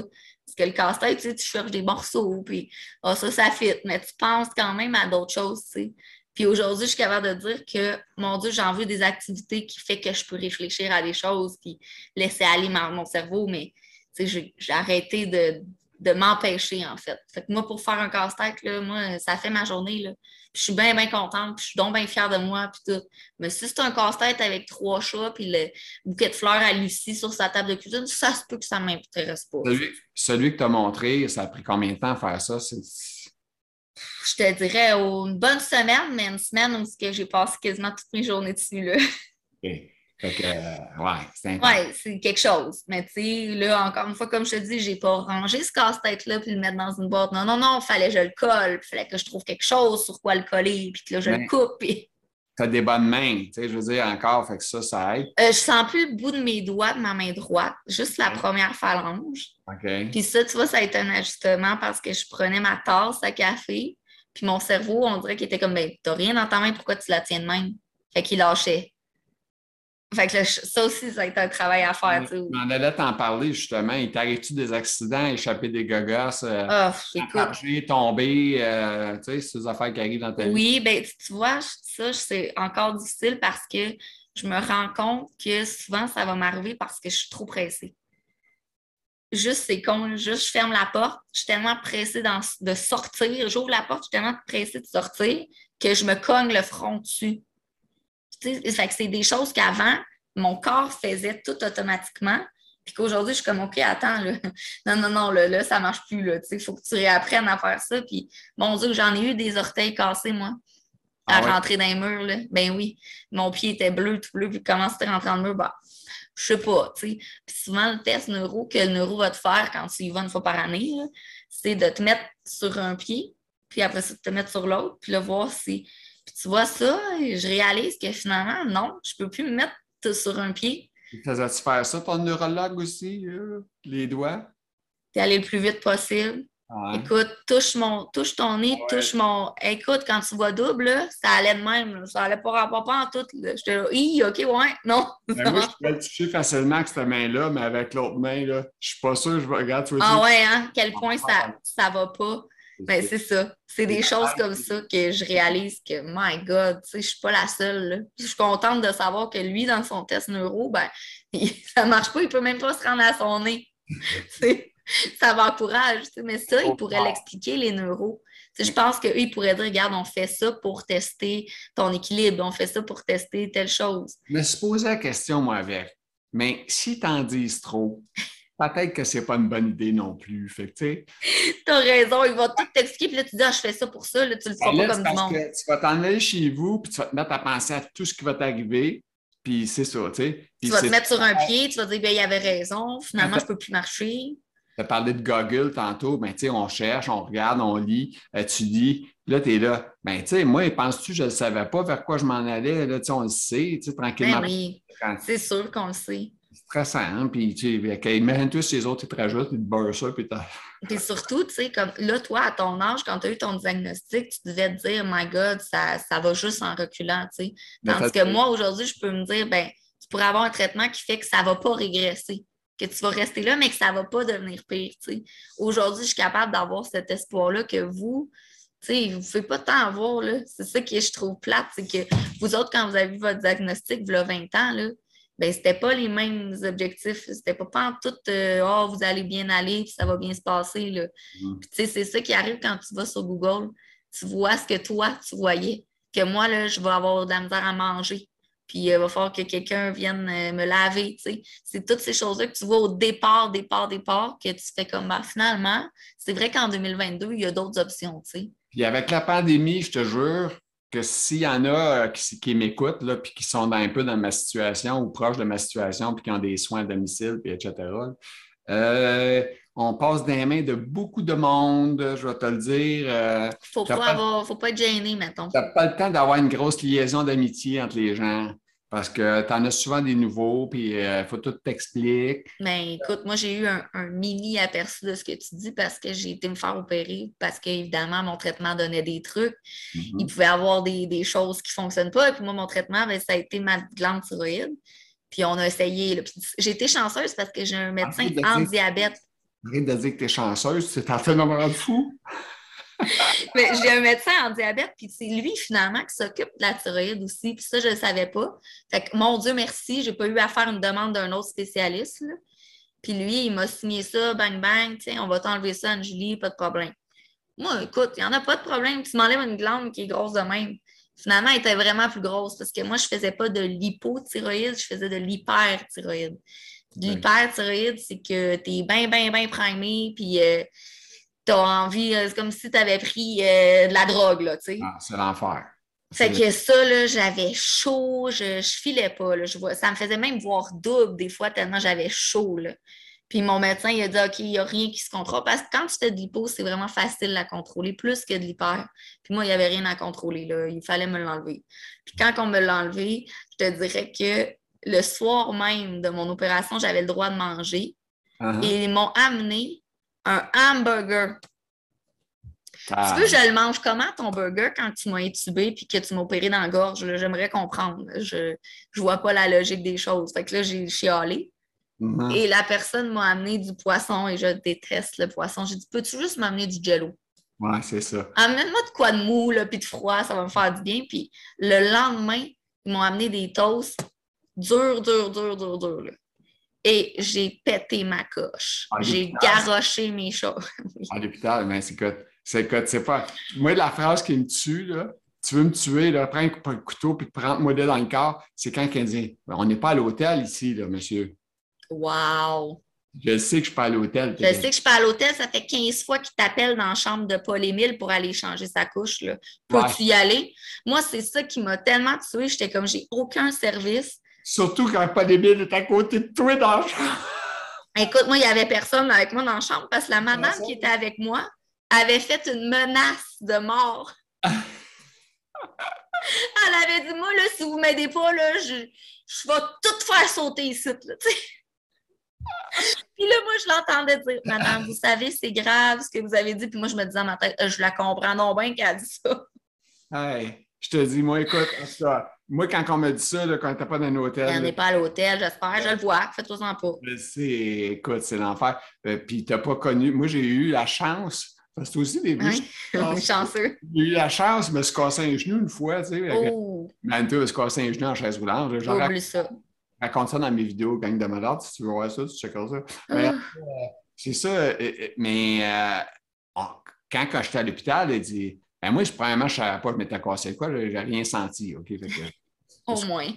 Parce que le casse-tête, tu cherches des morceaux, puis ah, ça, ça fit, mais tu penses quand même à d'autres choses, tu sais. Puis aujourd'hui, je suis capable de dire que, mon Dieu, j'en veux des activités qui font que je peux réfléchir à des choses, puis laisser aller mon cerveau, mais j'ai arrêté de, de m'empêcher, en fait. Fait que moi, pour faire un casse-tête, moi, ça fait ma journée. Là. je suis bien, bien contente, puis je suis donc bien fière de moi, puis tout. Mais si c'est un casse-tête avec trois chats, puis le bouquet de fleurs à Lucie sur sa table de cuisine, ça se peut que ça ne m'intéresse pas. Celui, que tu as montré, ça a pris combien de temps à faire ça? Je te dirais une bonne semaine, mais une semaine où j'ai passé quasiment toutes mes journées dessus. Là. Fait que, euh, ouais, c'est Ouais, c'est quelque chose. Mais tu sais, là, encore une fois, comme je te dis, j'ai pas rangé ce casse-tête-là puis le mettre dans une boîte. Non, non, non, il fallait que je le colle, il fallait que je trouve quelque chose sur quoi le coller, puis que là, je le coupe. Puis... Tu as des bonnes mains, tu sais, je veux dire, encore, fait que ça, ça aide. Euh, je sens plus le bout de mes doigts de ma main droite, juste la première phalange. OK. Puis ça, tu vois, ça a été un ajustement parce que je prenais ma tasse à café, puis mon cerveau, on dirait qu'il était comme, ben, t'as rien dans ta main, pourquoi tu la tiens de même? Fait qu'il lâchait. Fait que ça aussi, ça a été un travail à faire. On allait t'en parler justement. Il t'arrive-tu des accidents, échapper des gogosses, euh, oh, tomber, euh, tu sais, ces affaires qui arrivent dans ta vie? Oui, bien, tu vois, ça, c'est encore difficile parce que je me rends compte que souvent, ça va m'arriver parce que je suis trop pressée. Juste, c'est con, juste, je ferme la porte, je suis tellement pressée de sortir, j'ouvre la porte, je suis tellement pressée de sortir que je me cogne le front dessus c'est des choses qu'avant, mon corps faisait tout automatiquement. Puis qu'aujourd'hui, je suis comme, OK, attends, là. non, non, non, là, là ça marche plus. Il faut que tu réapprennes à faire ça. Puis, mon Dieu, j'en ai eu des orteils cassés, moi, à ah rentrer dans les murs. Là. Ben oui, mon pied était bleu, tout bleu. Puis, comment c'était rentré dans le mur? Bah, je sais pas, tu sais. Puis souvent, le test neuro que le neuro va te faire quand tu y vas une fois par année, c'est de te mettre sur un pied, puis après ça, de te mettre sur l'autre, puis le voir si. Puis tu vois ça, et je réalise que finalement, non, je peux plus me mettre sur un pied. Faisais-tu faire ça, ton neurologue aussi, les doigts? T'es allé le plus vite possible. Écoute, touche, mon, touche ton nez, touche mon. Écoute, quand tu vois double, ça allait de même. Ça allait pas rapport pas en tout. J'étais là, hi, OK, ouais, non. Ben, moi, je pourrais le toucher facilement avec cette main-là, mais avec l'autre main, là, je suis pas sûr. Je regarde, tu Ah ouais, hein? Quel point ça, ça va pas. Ben, c'est ça. C'est des choses comme ça que je réalise que, my God, tu sais, je suis pas la seule. Je suis contente de savoir que lui, dans son test neuro, ben, ça marche pas, il peut même pas se rendre à son nez. ça m'encourage. Mais ça, il pourrait l'expliquer, les neuros. je pense qu'eux, ils pourraient dire regarde, on fait ça pour tester ton équilibre, on fait ça pour tester telle chose. Je me suis posé la question, moi, avec. Mais si tu en dis trop, peut-être que c'est pas une bonne idée non plus. Fait tu as raison, il va tout t'expliquer, puis là, tu dis, ah, je fais ça pour ça, là, tu le feras ben pas comme du monde. tu vas t'en aller chez vous, puis tu vas te mettre à penser à tout ce qui va t'arriver, puis c'est ça, tu sais. Tu vas te mettre sur un pied, tu vas dire, ben, il avait raison, finalement, je peux plus marcher. Tu as parlé de Google tantôt, ben, on cherche, on regarde, on lit, euh, tu lis, là, tu es là. Ben, tu sais, moi, penses-tu, je ne savais pas vers quoi je m'en allais, là, on le sait, tranquillement. Ben oui, c'est sûr qu'on le sait. C'est stressant, hein? Puis, tu sais, imagine-toi si les autres, ils te rajoutent, ils te beurrent ça, puis Puis surtout, tu sais, comme là, toi, à ton âge, quand tu as eu ton diagnostic, tu devais te dire, my God, ça, ça va juste en reculant, tu sais. Tandis que moi, aujourd'hui, je peux me dire, ben, tu pourrais avoir un traitement qui fait que ça ne va pas régresser que tu vas rester là, mais que ça ne va pas devenir pire. Aujourd'hui, je suis capable d'avoir cet espoir-là que vous, vous ne pouvez pas tant avoir. C'est ça que je trouve plate, c'est que vous autres, quand vous avez vu votre diagnostic, vous avez 20 ans, là, ben, c'était pas les mêmes objectifs. C'était pas, pas en tout euh, oh, vous allez bien aller, puis ça va bien se passer. Là. Mm. c'est ça qui arrive quand tu vas sur Google. Tu vois ce que toi, tu voyais. Que moi, là, je vais avoir de la misère à manger puis il va falloir que quelqu'un vienne euh, me laver. C'est toutes ces choses-là que tu vois au départ, départ, départ, que tu fais comme bah, finalement, c'est vrai qu'en 2022, il y a d'autres options. Puis avec la pandémie, je te jure que s'il y en a euh, qui, m'écoutent, puis qui sont un peu dans ma situation ou proches de ma situation, puis qui ont des soins à domicile, puis etc., euh, on passe des mains de beaucoup de monde, je vais te le dire. Il faut, pas, faut pas être gêné, mettons. Tu n'as pas le temps d'avoir une grosse liaison d'amitié entre les gens. Parce que tu en as souvent des nouveaux, puis il euh, faut tout t'expliquer. Mais écoute, moi, j'ai eu un, mini aperçu de ce que tu dis parce que j'ai été me faire opérer, parce qu'évidemment, mon traitement donnait des trucs. Mm-hmm. Il pouvait y avoir des, choses qui ne fonctionnent pas. Et puis moi, mon traitement, ben, ça a été ma glande thyroïde. Puis on a essayé. J'ai été chanceuse parce que j'ai un médecin en diabète. Arrête de dire que tu es chanceuse, c'est un phénomène fou. Mais j'ai un médecin en diabète, puis c'est lui finalement qui s'occupe de la thyroïde aussi. Puis ça, je ne le savais pas. Fait que mon Dieu merci, j'ai pas eu à faire une demande d'un autre spécialiste. Puis lui, il m'a signé ça, bang bang, tiens, on va t'enlever ça, Anne-Julie, pas de problème. Moi, écoute, il n'y en a pas de problème. Tu m'enlèves une glande qui est grosse de même. Finalement, elle était vraiment plus grosse parce que moi, je ne faisais pas de l'hypothyroïde, je faisais de l'hyperthyroïde. L'hyperthyroïde, c'est que tu es bien, bien, bien primé, puis euh, tu as envie, euh, c'est comme si tu avais pris euh, de la drogue, là, tu sais. Ah, c'est l'enfer. Fait que ça, là, j'avais chaud, je, je filais pas, là, je vois, ça me faisait même voir double des fois tellement j'avais chaud, là. Puis mon médecin, il a dit, OK, il n'y a rien qui se contrôle. Parce que quand tu fais de l'hypo, c'est vraiment facile à contrôler, plus que de l'hyper. Puis moi, il n'y avait rien à contrôler. Là. Il fallait me l'enlever. Puis quand on me l'a enlevé, je te dirais que le soir même de mon opération, j'avais le droit de manger. Uh-huh. Et ils m'ont amené un hamburger. Tu veux que je le mange comment, ton burger, quand tu m'as intubé et que tu m'as opéré dans la gorge? J'aimerais comprendre. Je ne vois pas la logique des choses. Fait que là, j'ai chialé. Mm-hmm. Et la personne m'a amené du poisson et je déteste le poisson. J'ai dit, peux-tu juste m'amener du jello? Ouais, c'est ça. Amène-moi de quoi de mou, puis de froid, ça va me faire du bien. Puis le lendemain, ils m'ont amené des toasts durs, durs, durs, durs, durs. Et j'ai pété ma coche. J'ai garoché mes choses. À l'hôpital, mais c'est que, c'est que, c'est pas. Moi, la phrase qui me tue, là, tu veux me tuer, là, prends un couteau puis prends-moi dans le corps, c'est quand quelqu'un dit On n'est pas à l'hôtel ici, là, monsieur. Wow! Je sais que je suis pas à l'hôtel. Je sais que je suis pas à l'hôtel. Ça fait 15 fois qu'il t'appelle dans la chambre de Paul-Émile pour aller changer sa couche. Peux-tu y aller? Moi, c'est ça qui m'a tellement tué. J'étais comme, j'ai aucun service. Surtout quand Paul-Émile est à côté de toi dans la chambre. Écoute, moi, il n'y avait personne avec moi dans la chambre parce que la madame qui était avec moi avait fait une menace de mort. Elle avait dit, moi, là, si vous ne m'aidez pas, là, je, je vais tout faire sauter ici. Là, Puis là, moi, je l'entendais dire, Madame, vous savez, c'est grave ce que vous avez dit. Puis moi, je me disais dans ma tête, euh, je la comprends non bien qu'elle a dit ça. Hey, je te dis, moi, écoute, moi, quand on m'a dit ça, là, quand n'était pas dans un hôtel. On n'est pas à l'hôtel, j'espère, je le vois, faites-toi-en pas. C'est, écoute, c'est l'enfer. Euh, puis, tu n'as pas connu. Moi, j'ai eu la chance. Parce que aussi des oui, chanceux. J'ai eu la chance, je me suis cassé un genou une fois, tu sais. Oh. Manto me suis cassé un genou en chaise roulante. Oublie ça raconte ça dans mes vidéos, Gang de malades, si tu veux voir ça, tu checkeras ça. Ah. euh, c'est ça, euh, euh, mais quand, quand j'étais à l'hôpital, il dit ben Moi, je, premièrement, je ne savais pas, je m'étais cassé quoi, je n'ai rien senti. OK? Au moins.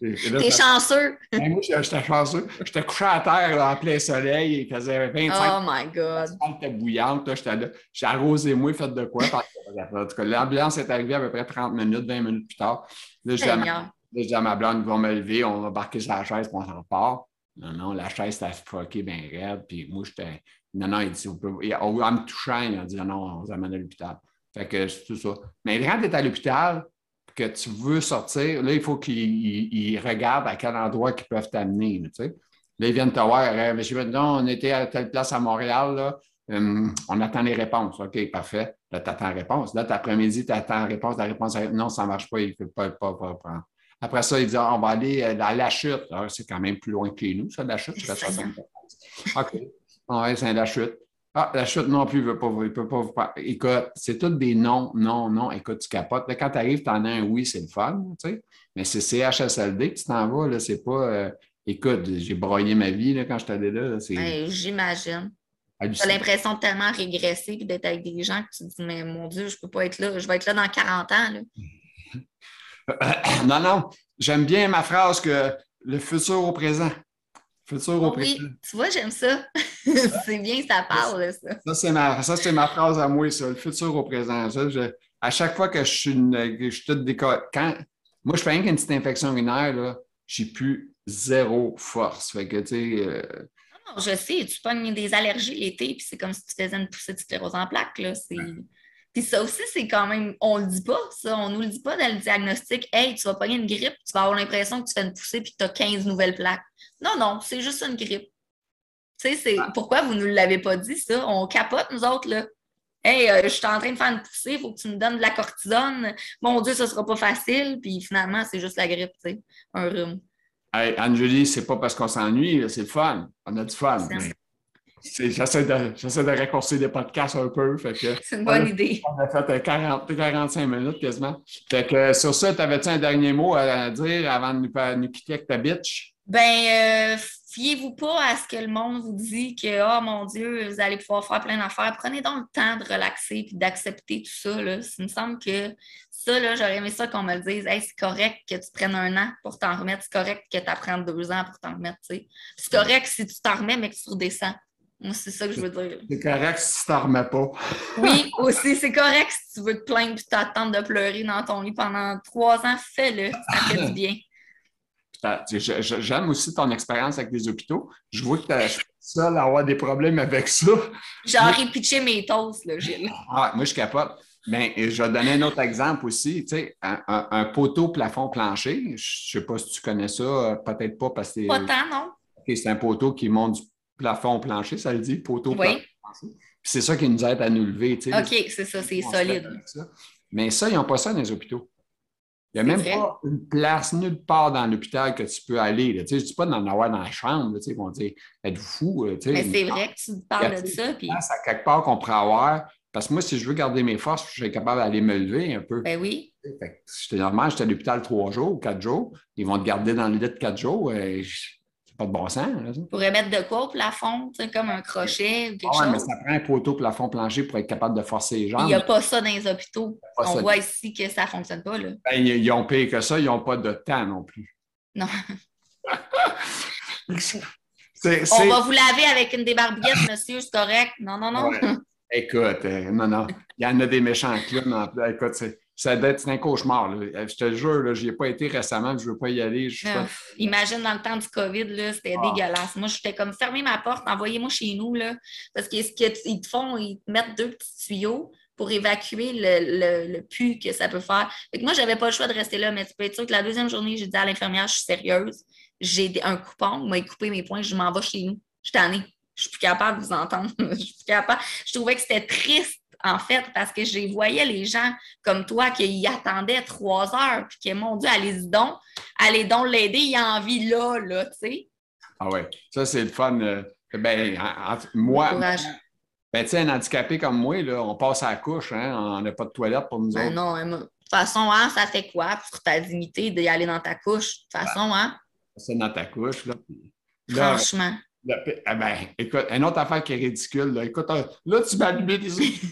T'es chanceux. Ben, moi, j'étais chanceux. J'étais couché à terre là, en plein soleil. Il faisait 25 Oh my God. était bouillante. J'étais là. J'ai arrosé moi, fait de quoi? En tout cas, l'ambulance est arrivée à peu près 30 minutes, 20 minutes plus tard. Là, je dis à ma blonde, ils vont me lever, on va embarquer sur la chaise, puis on s'en part. Non, non, la chaise, c'était fucké bien raide. Puis moi, j'étais. Non, non, il dit, on peut... en me touchant, il a dit, non, non, on vous amène à l'hôpital. Fait que c'est tout ça. Mais quand tu es à l'hôpital, que tu veux sortir, là, il faut qu'ils regardent à quel endroit ils peuvent t'amener. Tu sais. Là, ils viennent te voir. Euh, Monsieur, non, on était à telle place à Montréal, là. Hum, on attend les réponses. OK, parfait. Là, tu attends la réponse. Là, après-midi, tu attends la réponse. La réponse, non, ça ne marche pas, il ne peut pas, pas, pas prendre. Après ça, il dit ah, on va aller à la chute. C'est quand même plus loin que nous, ça, la chute. OK. Ouais, c'est la chute. Ah, la chute non plus, il ne peut pas vous parler. Écoute, c'est tout des non, non, non. Écoute, tu capotes. quand tu arrives, tu en as un oui, c'est le fun, tu sais. Mais c'est CHSLD que tu t'en vas, là. C'est pas. Euh, écoute, j'ai broyé ma vie là, quand je allé là. J'imagine. Tu as l'impression de tellement régresser et d'être avec des gens que tu te dis, mais mon Dieu, je ne peux pas être là. Je vais être là dans 40 ans. Là. non, non, j'aime bien ma phrase que le futur au présent. Futur au présent. Oui, tu vois, j'aime ça. c'est bien, ça parle, ça. Ça, c'est ma, ma, phrase à moi, ça, le futur au présent. à chaque fois que je suis, une, je suis toute quand moi, je fais une petite infection urinaire, là, j'ai plus zéro force. Fait que, tu sais, euh, non, je sais, tu pognes des allergies l'été, puis c'est comme si tu faisais une poussée de sclérose en plaques. Là. C'est... Puis ça aussi, c'est quand même, on le dit pas, ça, on nous le dit pas dans le diagnostic. Hey, tu vas pogner une grippe, tu vas avoir l'impression que tu fais une poussée puis que tu as 15 nouvelles plaques. Non, non, c'est juste une grippe. Tu sais, c'est pourquoi vous ne nous l'avez pas dit, ça? On capote, nous autres, là. Hey, euh, je suis en train de faire une poussée, il faut que tu me donnes de la cortisone. Mon Dieu, ça sera pas facile. Puis finalement, c'est juste la grippe, tu sais, un rhume. Hey, Angélie, c'est pas parce qu'on s'ennuie, c'est le fun. On a du fun. J'essaie de, de, raccourcir des podcasts un peu. C'est une bonne idée. On a fait 40, 45 minutes quasiment. Fait que, sur ça, tu avais-tu un dernier mot à dire avant de nous, quitter avec ta bitch? Ben, euh, fiez-vous pas à ce que le monde vous dit que, oh mon Dieu, vous allez pouvoir faire plein d'affaires. Prenez donc le temps de relaxer et d'accepter tout ça. Là. Il me semble que ça, j'aurais aimé ça qu'on me le dise. Hey, c'est correct que tu prennes un an pour t'en remettre. C'est correct que tu apprennes deux ans pour t'en remettre. C'est correct si tu t'en remets, mais que tu redescends. Moi, c'est ça que je veux dire. C'est correct si tu t'en remets pas. oui, aussi, c'est correct si tu veux te plaindre et t'attendre de pleurer dans ton lit pendant trois ans, fais-le. Ça fait du bien. J'aime aussi ton expérience avec les hôpitaux. Je vois que tu es seul à avoir des problèmes avec ça. J'aurais pitché mes toasts, là, Gilles. Ah, moi, je capote. Bien, je vais te donner un autre exemple aussi. Tu sais, un, poteau plafond-plancher, je ne sais pas si tu connais ça, euh, peut-être pas parce que. Pas tant, non. c'est un poteau qui monte du plafond plancher, ça le dit, poteau oui. C'est ça qui nous aide à nous lever. OK, c'est ça, c'est solide. Mais ça, ils n'ont pas ça dans les hôpitaux. Il n'y a même pas une place nulle part dans l'hôpital que tu peux aller. Là. Tu sais, je ne dis pas d'en avoir dans la chambre. ils vont dire Êtes-vous fou euh, Mais c'est vrai que tu parles de ça. Puis... place à quelque part qu'on pourrait avoir. Parce que moi, si je veux garder mes forces, je suis capable d'aller me lever un peu. Ben oui. C'était normal, j'étais à l'hôpital trois jours, quatre jours. Ils vont te garder dans le lit de quatre jours. Et pas de bon sens. Tu pourrais mettre de quoi au plafond, comme un crochet ou quelque ah, chose? mais ça prend un poteau plafond plancher pour être capable de forcer les jambes. Il n'y a pas ça dans les hôpitaux. On voit ici que ça ne fonctionne pas. Là. Ben, ils ont payé que ça, ils n'ont pas de temps non plus. Non. On va vous laver avec une débarbouillette, monsieur, c'est correct. Non, non, non. Écoute, euh, non, non. Il y en a des méchants clowns. Écoute, ça doit être un cauchemar. Euh, je te le jure, je n'y ai pas été récemment, je ne veux pas y aller. Imagine dans le temps du COVID, c'était ah. dégueulasse. Moi, j'étais comme fermez ma porte, envoyez-moi chez nous. Là, parce qu'ils te font, ils te mettent deux petits tuyaux pour évacuer le, le, pu que ça peut faire. moi, je n'avais pas le choix de rester là, mais tu peux être sûr que la deuxième journée, j'ai dit à l'infirmière, je suis sérieuse. J'ai un coupon, il m'a coupé mes points, je m'en vais chez nous. Je suis tannée. Je suis plus capable de vous entendre. je suis capable. Je trouvais que c'était triste en fait, parce que je voyais les gens comme toi qui y attendaient trois heures, puis qui, mon Dieu, allez-y donc, allez donc l'aider, il a envie là, là, tu sais. Ah ouais, ça, c'est le fun. Euh, ben, moi, ben, tu sais, un handicapé comme moi, là, on passe à la couche, hein, on n'a pas de toilette pour nous ben autres. Non, de toute façon, hein, ça fait quoi pour ta dignité d'y aller dans ta couche? De toute façon, hein? C'est dans ta couche, là. Franchement. Ah ben, écoute, une autre affaire qui est ridicule. Là, écoute, euh, là, tu m'as allumé des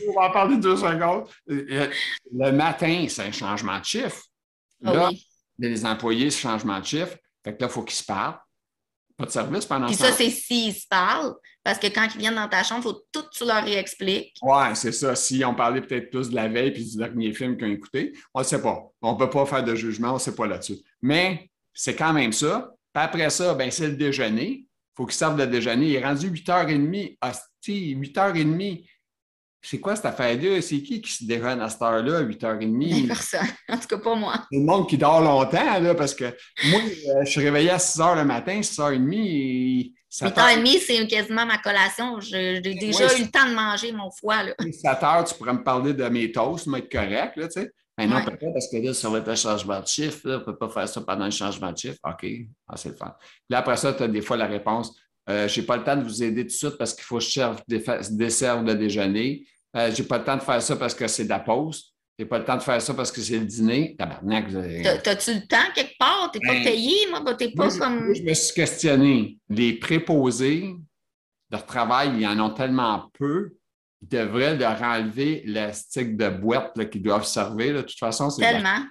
on va en parler deux secondes. Euh, euh, le matin, c'est un changement de chiffre. Ah là, les employés, c'est changement de chiffre. Fait que là, il faut qu'ils se parlent. Pas de service pendant Puis ça, c'est s'ils se parlent, parce que quand ils viennent dans ta chambre, il faut tout tu leur réexpliques. Oui, c'est ça. Si on parlait peut-être plus de la veille puis du dernier film qu'ils ont écouté, on ne sait pas. On ne peut pas faire de jugement, on ne sait pas là-dessus. Mais c'est quand même ça. Puis après ça, ben, c'est le déjeuner faut qu'ils servent le déjeuner. Il est rendu 8h30. Hostie, 8h30. C'est quoi cette affaire-là? C'est qui qui se déjeune à cette heure-là, à 8h30? Personne. En tout cas, pas moi. C'est le monde qui dort longtemps, là, parce que moi, euh, je suis réveillé à 6h le matin, 6h30. 8h30, c'est quasiment ma collation. J'ai déjà eu le temps de manger mon foie. Là. 7h, tu pourrais me parler de mes toasts, mais être correct, là, tu sais. Mais non, parce que là, ça va être un changement de chiffre. on ne peut pas faire ça pendant le changement de chiffre. OK, ah, c'est le fun. Puis après ça, tu as des fois la réponse euh, Je n'ai pas le temps de vous aider tout de suite parce qu'il faut que je serve des de déjeuner. Euh, je n'ai pas le temps de faire ça parce que c'est de la pause. Je n'ai pas le temps de faire ça parce que c'est le dîner. Tabarnak. T'as-tu le temps quelque part? Tu n'es pas ben, payé? Moi, ben, t'es pas comme. je me suis questionné. Les préposés, leur travail, ils en ont tellement peu ils devraient leur enlever le stick de boîte qu'ils doivent servir. De toute façon, c'est. Tellement.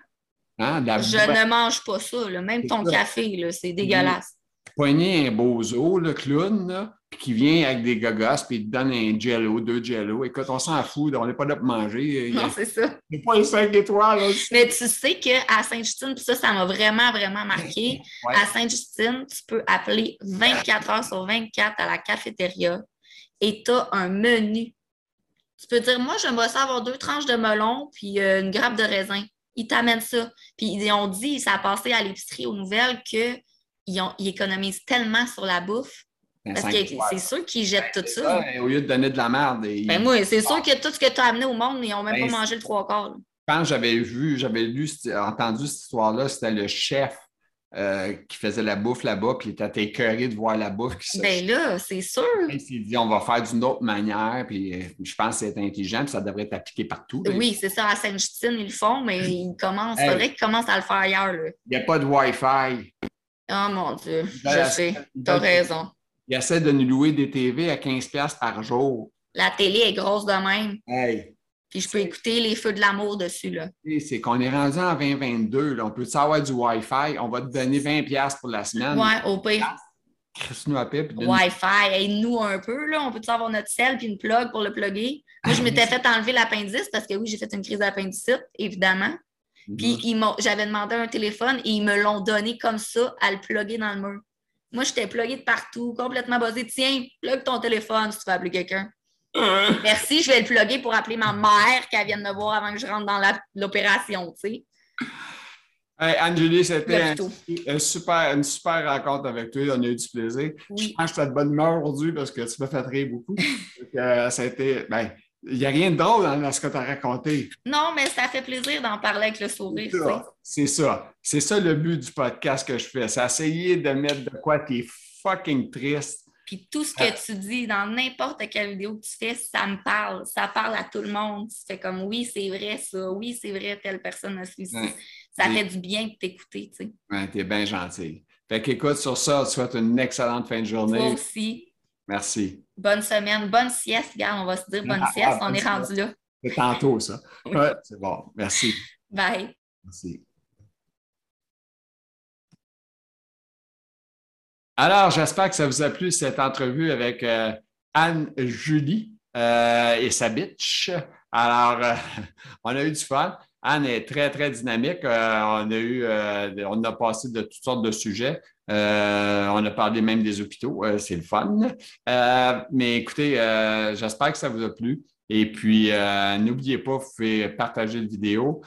Hein, je ne mange pas ça. Même ton café, c'est dégueulasse. Poigner un bozo, le clown, là, puis qui vient avec des gogos, puis il te donne un jello, deux jello. Écoute, on s'en fout, on n'est pas là pour manger. Non, c'est ça. C'est pas les cinq étoiles. Mais tu sais qu'à Sainte-Justine, puis ça, ça m'a vraiment, vraiment marqué. À Sainte-Justine, tu peux appeler 24 heures sur 24 à la cafétéria et tu as un menu tu peux dire, moi, j'aimerais ça avoir deux tranches de melon puis euh, une grappe de raisin. Ils t'amènent ça. Puis ils ont dit, ça a passé à l'épicerie aux nouvelles qu'ils ils économisent tellement sur la bouffe. Parce que c'est sûr qu'ils jettent tout ça. au lieu de donner de la merde. Ben moi, c'est sûr que tout ce que tu as amené au monde, ils n'ont même ben, pas mangé le trois quarts. Quand j'avais vu, j'avais lu, entendu cette histoire-là, c'était le chef euh, qui faisait la bouffe là-bas, puis il était écœuré de voir la bouffe qui se... Ben là, c'est sûr. Il s'est dit, on va faire d'une autre manière, puis euh, je pense que c'est intelligent, puis ça devrait être appliqué partout. Oui, c'est ça. À Sainte-Justine, ils le font, mais ils commencent, il faudrait qu'ils commencent à le faire ailleurs. Là. Il n'y a pas de Wi-Fi. Oh mon Dieu, je sais, tu as raison. Il essaie de nous louer des TV à 15$ par jour. La télé est grosse de même. Hey, puis je peux écouter les feux de l'amour dessus. Là. C'est qu'on est rendu en 2022. Là. On peut savoir du Wi-Fi. On va te donner 20$ pour la semaine. Oui, au pire. à Wi-Fi, aide-nous un peu. Là. On peut savoir notre sel puis une plug pour le plugger. Moi, je m'étais fait enlever l'appendice parce que oui, j'ai fait une crise d'appendicite, évidemment. Mhm. Puis j'avais demandé un téléphone et ils me l'ont donné comme ça à le plugger dans le mur. Moi, j'étais plugué de partout, complètement basé. Tiens, plug ton téléphone si tu veux appeler quelqu'un. Merci, je vais le plugger pour appeler ma mère qu'elle vienne me voir avant que je rentre dans l'opération, tu sais. Hey, c'était une super, super rencontre avec toi. On a eu du plaisir. Je pense que tu as de bonne humeur aujourd'hui parce que tu m'as fait rire beaucoup. euh, ça a été, ben, il n'y a rien de drôle dans, ce que tu as raconté. Non, mais ça fait plaisir d'en parler avec le sourire. C'est ça. C'est ça. le but du podcast que je fais. C'est essayer de mettre de quoi tu es fucking triste puis tout ce que ah. tu dis dans n'importe quelle vidéo que tu fais, ça me parle. Ça parle à tout le monde. Tu fais comme oui, c'est vrai ça. Oui, c'est vrai, telle personne a suivi. Ça fait du bien de t'écouter, tu sais. Ouais, t'es bien gentil. Fait qu'écoute, sur ça, tu souhaite une excellente fin de journée. Toi aussi. Merci. Bonne semaine. Bonne sieste, gars. On va se dire bonne ah, sieste. on est rendu là. C'est tantôt, ça. Ouais, c'est bon. Merci. Bye. Merci. Alors, j'espère que ça vous a plu cette entrevue avec Anne-Julie et sa bitch. Alors, on a eu du fun. Anne est très, très dynamique. Euh, on a eu, euh, on a passé de toutes sortes de sujets. Euh, on a parlé même des hôpitaux. c'est le fun. mais écoutez, j'espère que ça vous a plu. Et puis, n'oubliez pas, vous pouvez partager la vidéo.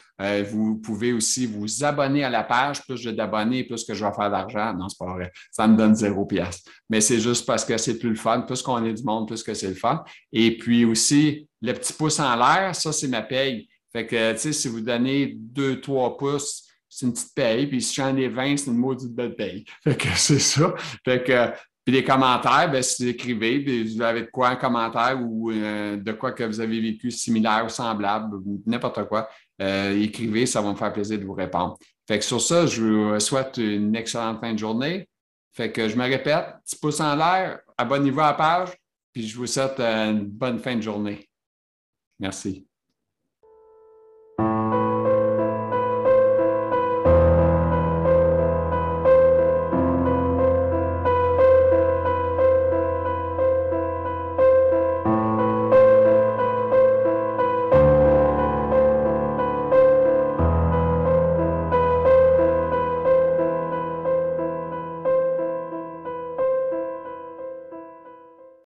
vous pouvez aussi vous abonner à la page. Plus j'ai d'abonnés, plus que je vais faire d'argent. Non, c'est pas vrai. Ça me donne zéro pièce. Mais c'est juste parce que c'est plus le fun. Plus qu'on est du monde, plus que c'est le fun. Et puis aussi, le petit pouce en l'air, ça, c'est ma paye. Fait que, tu sais, si vous donnez 2-3 pouces, c'est une petite paye. Puis si j'en ai 20, c'est une maudite belle paye. Fait que c'est ça. Fait que, puis les commentaires, ben, si vous écrivez, vous avez de quoi un commentaire ou euh, de quoi que vous avez vécu similaire ou semblable, n'importe quoi, euh, écrivez, ça va me faire plaisir de vous répondre. Fait que sur ça, je vous souhaite une excellente fin de journée. Fait que je me répète, petit pouce en l'air, abonnez-vous à la page, puis je vous souhaite une bonne fin de journée. Merci.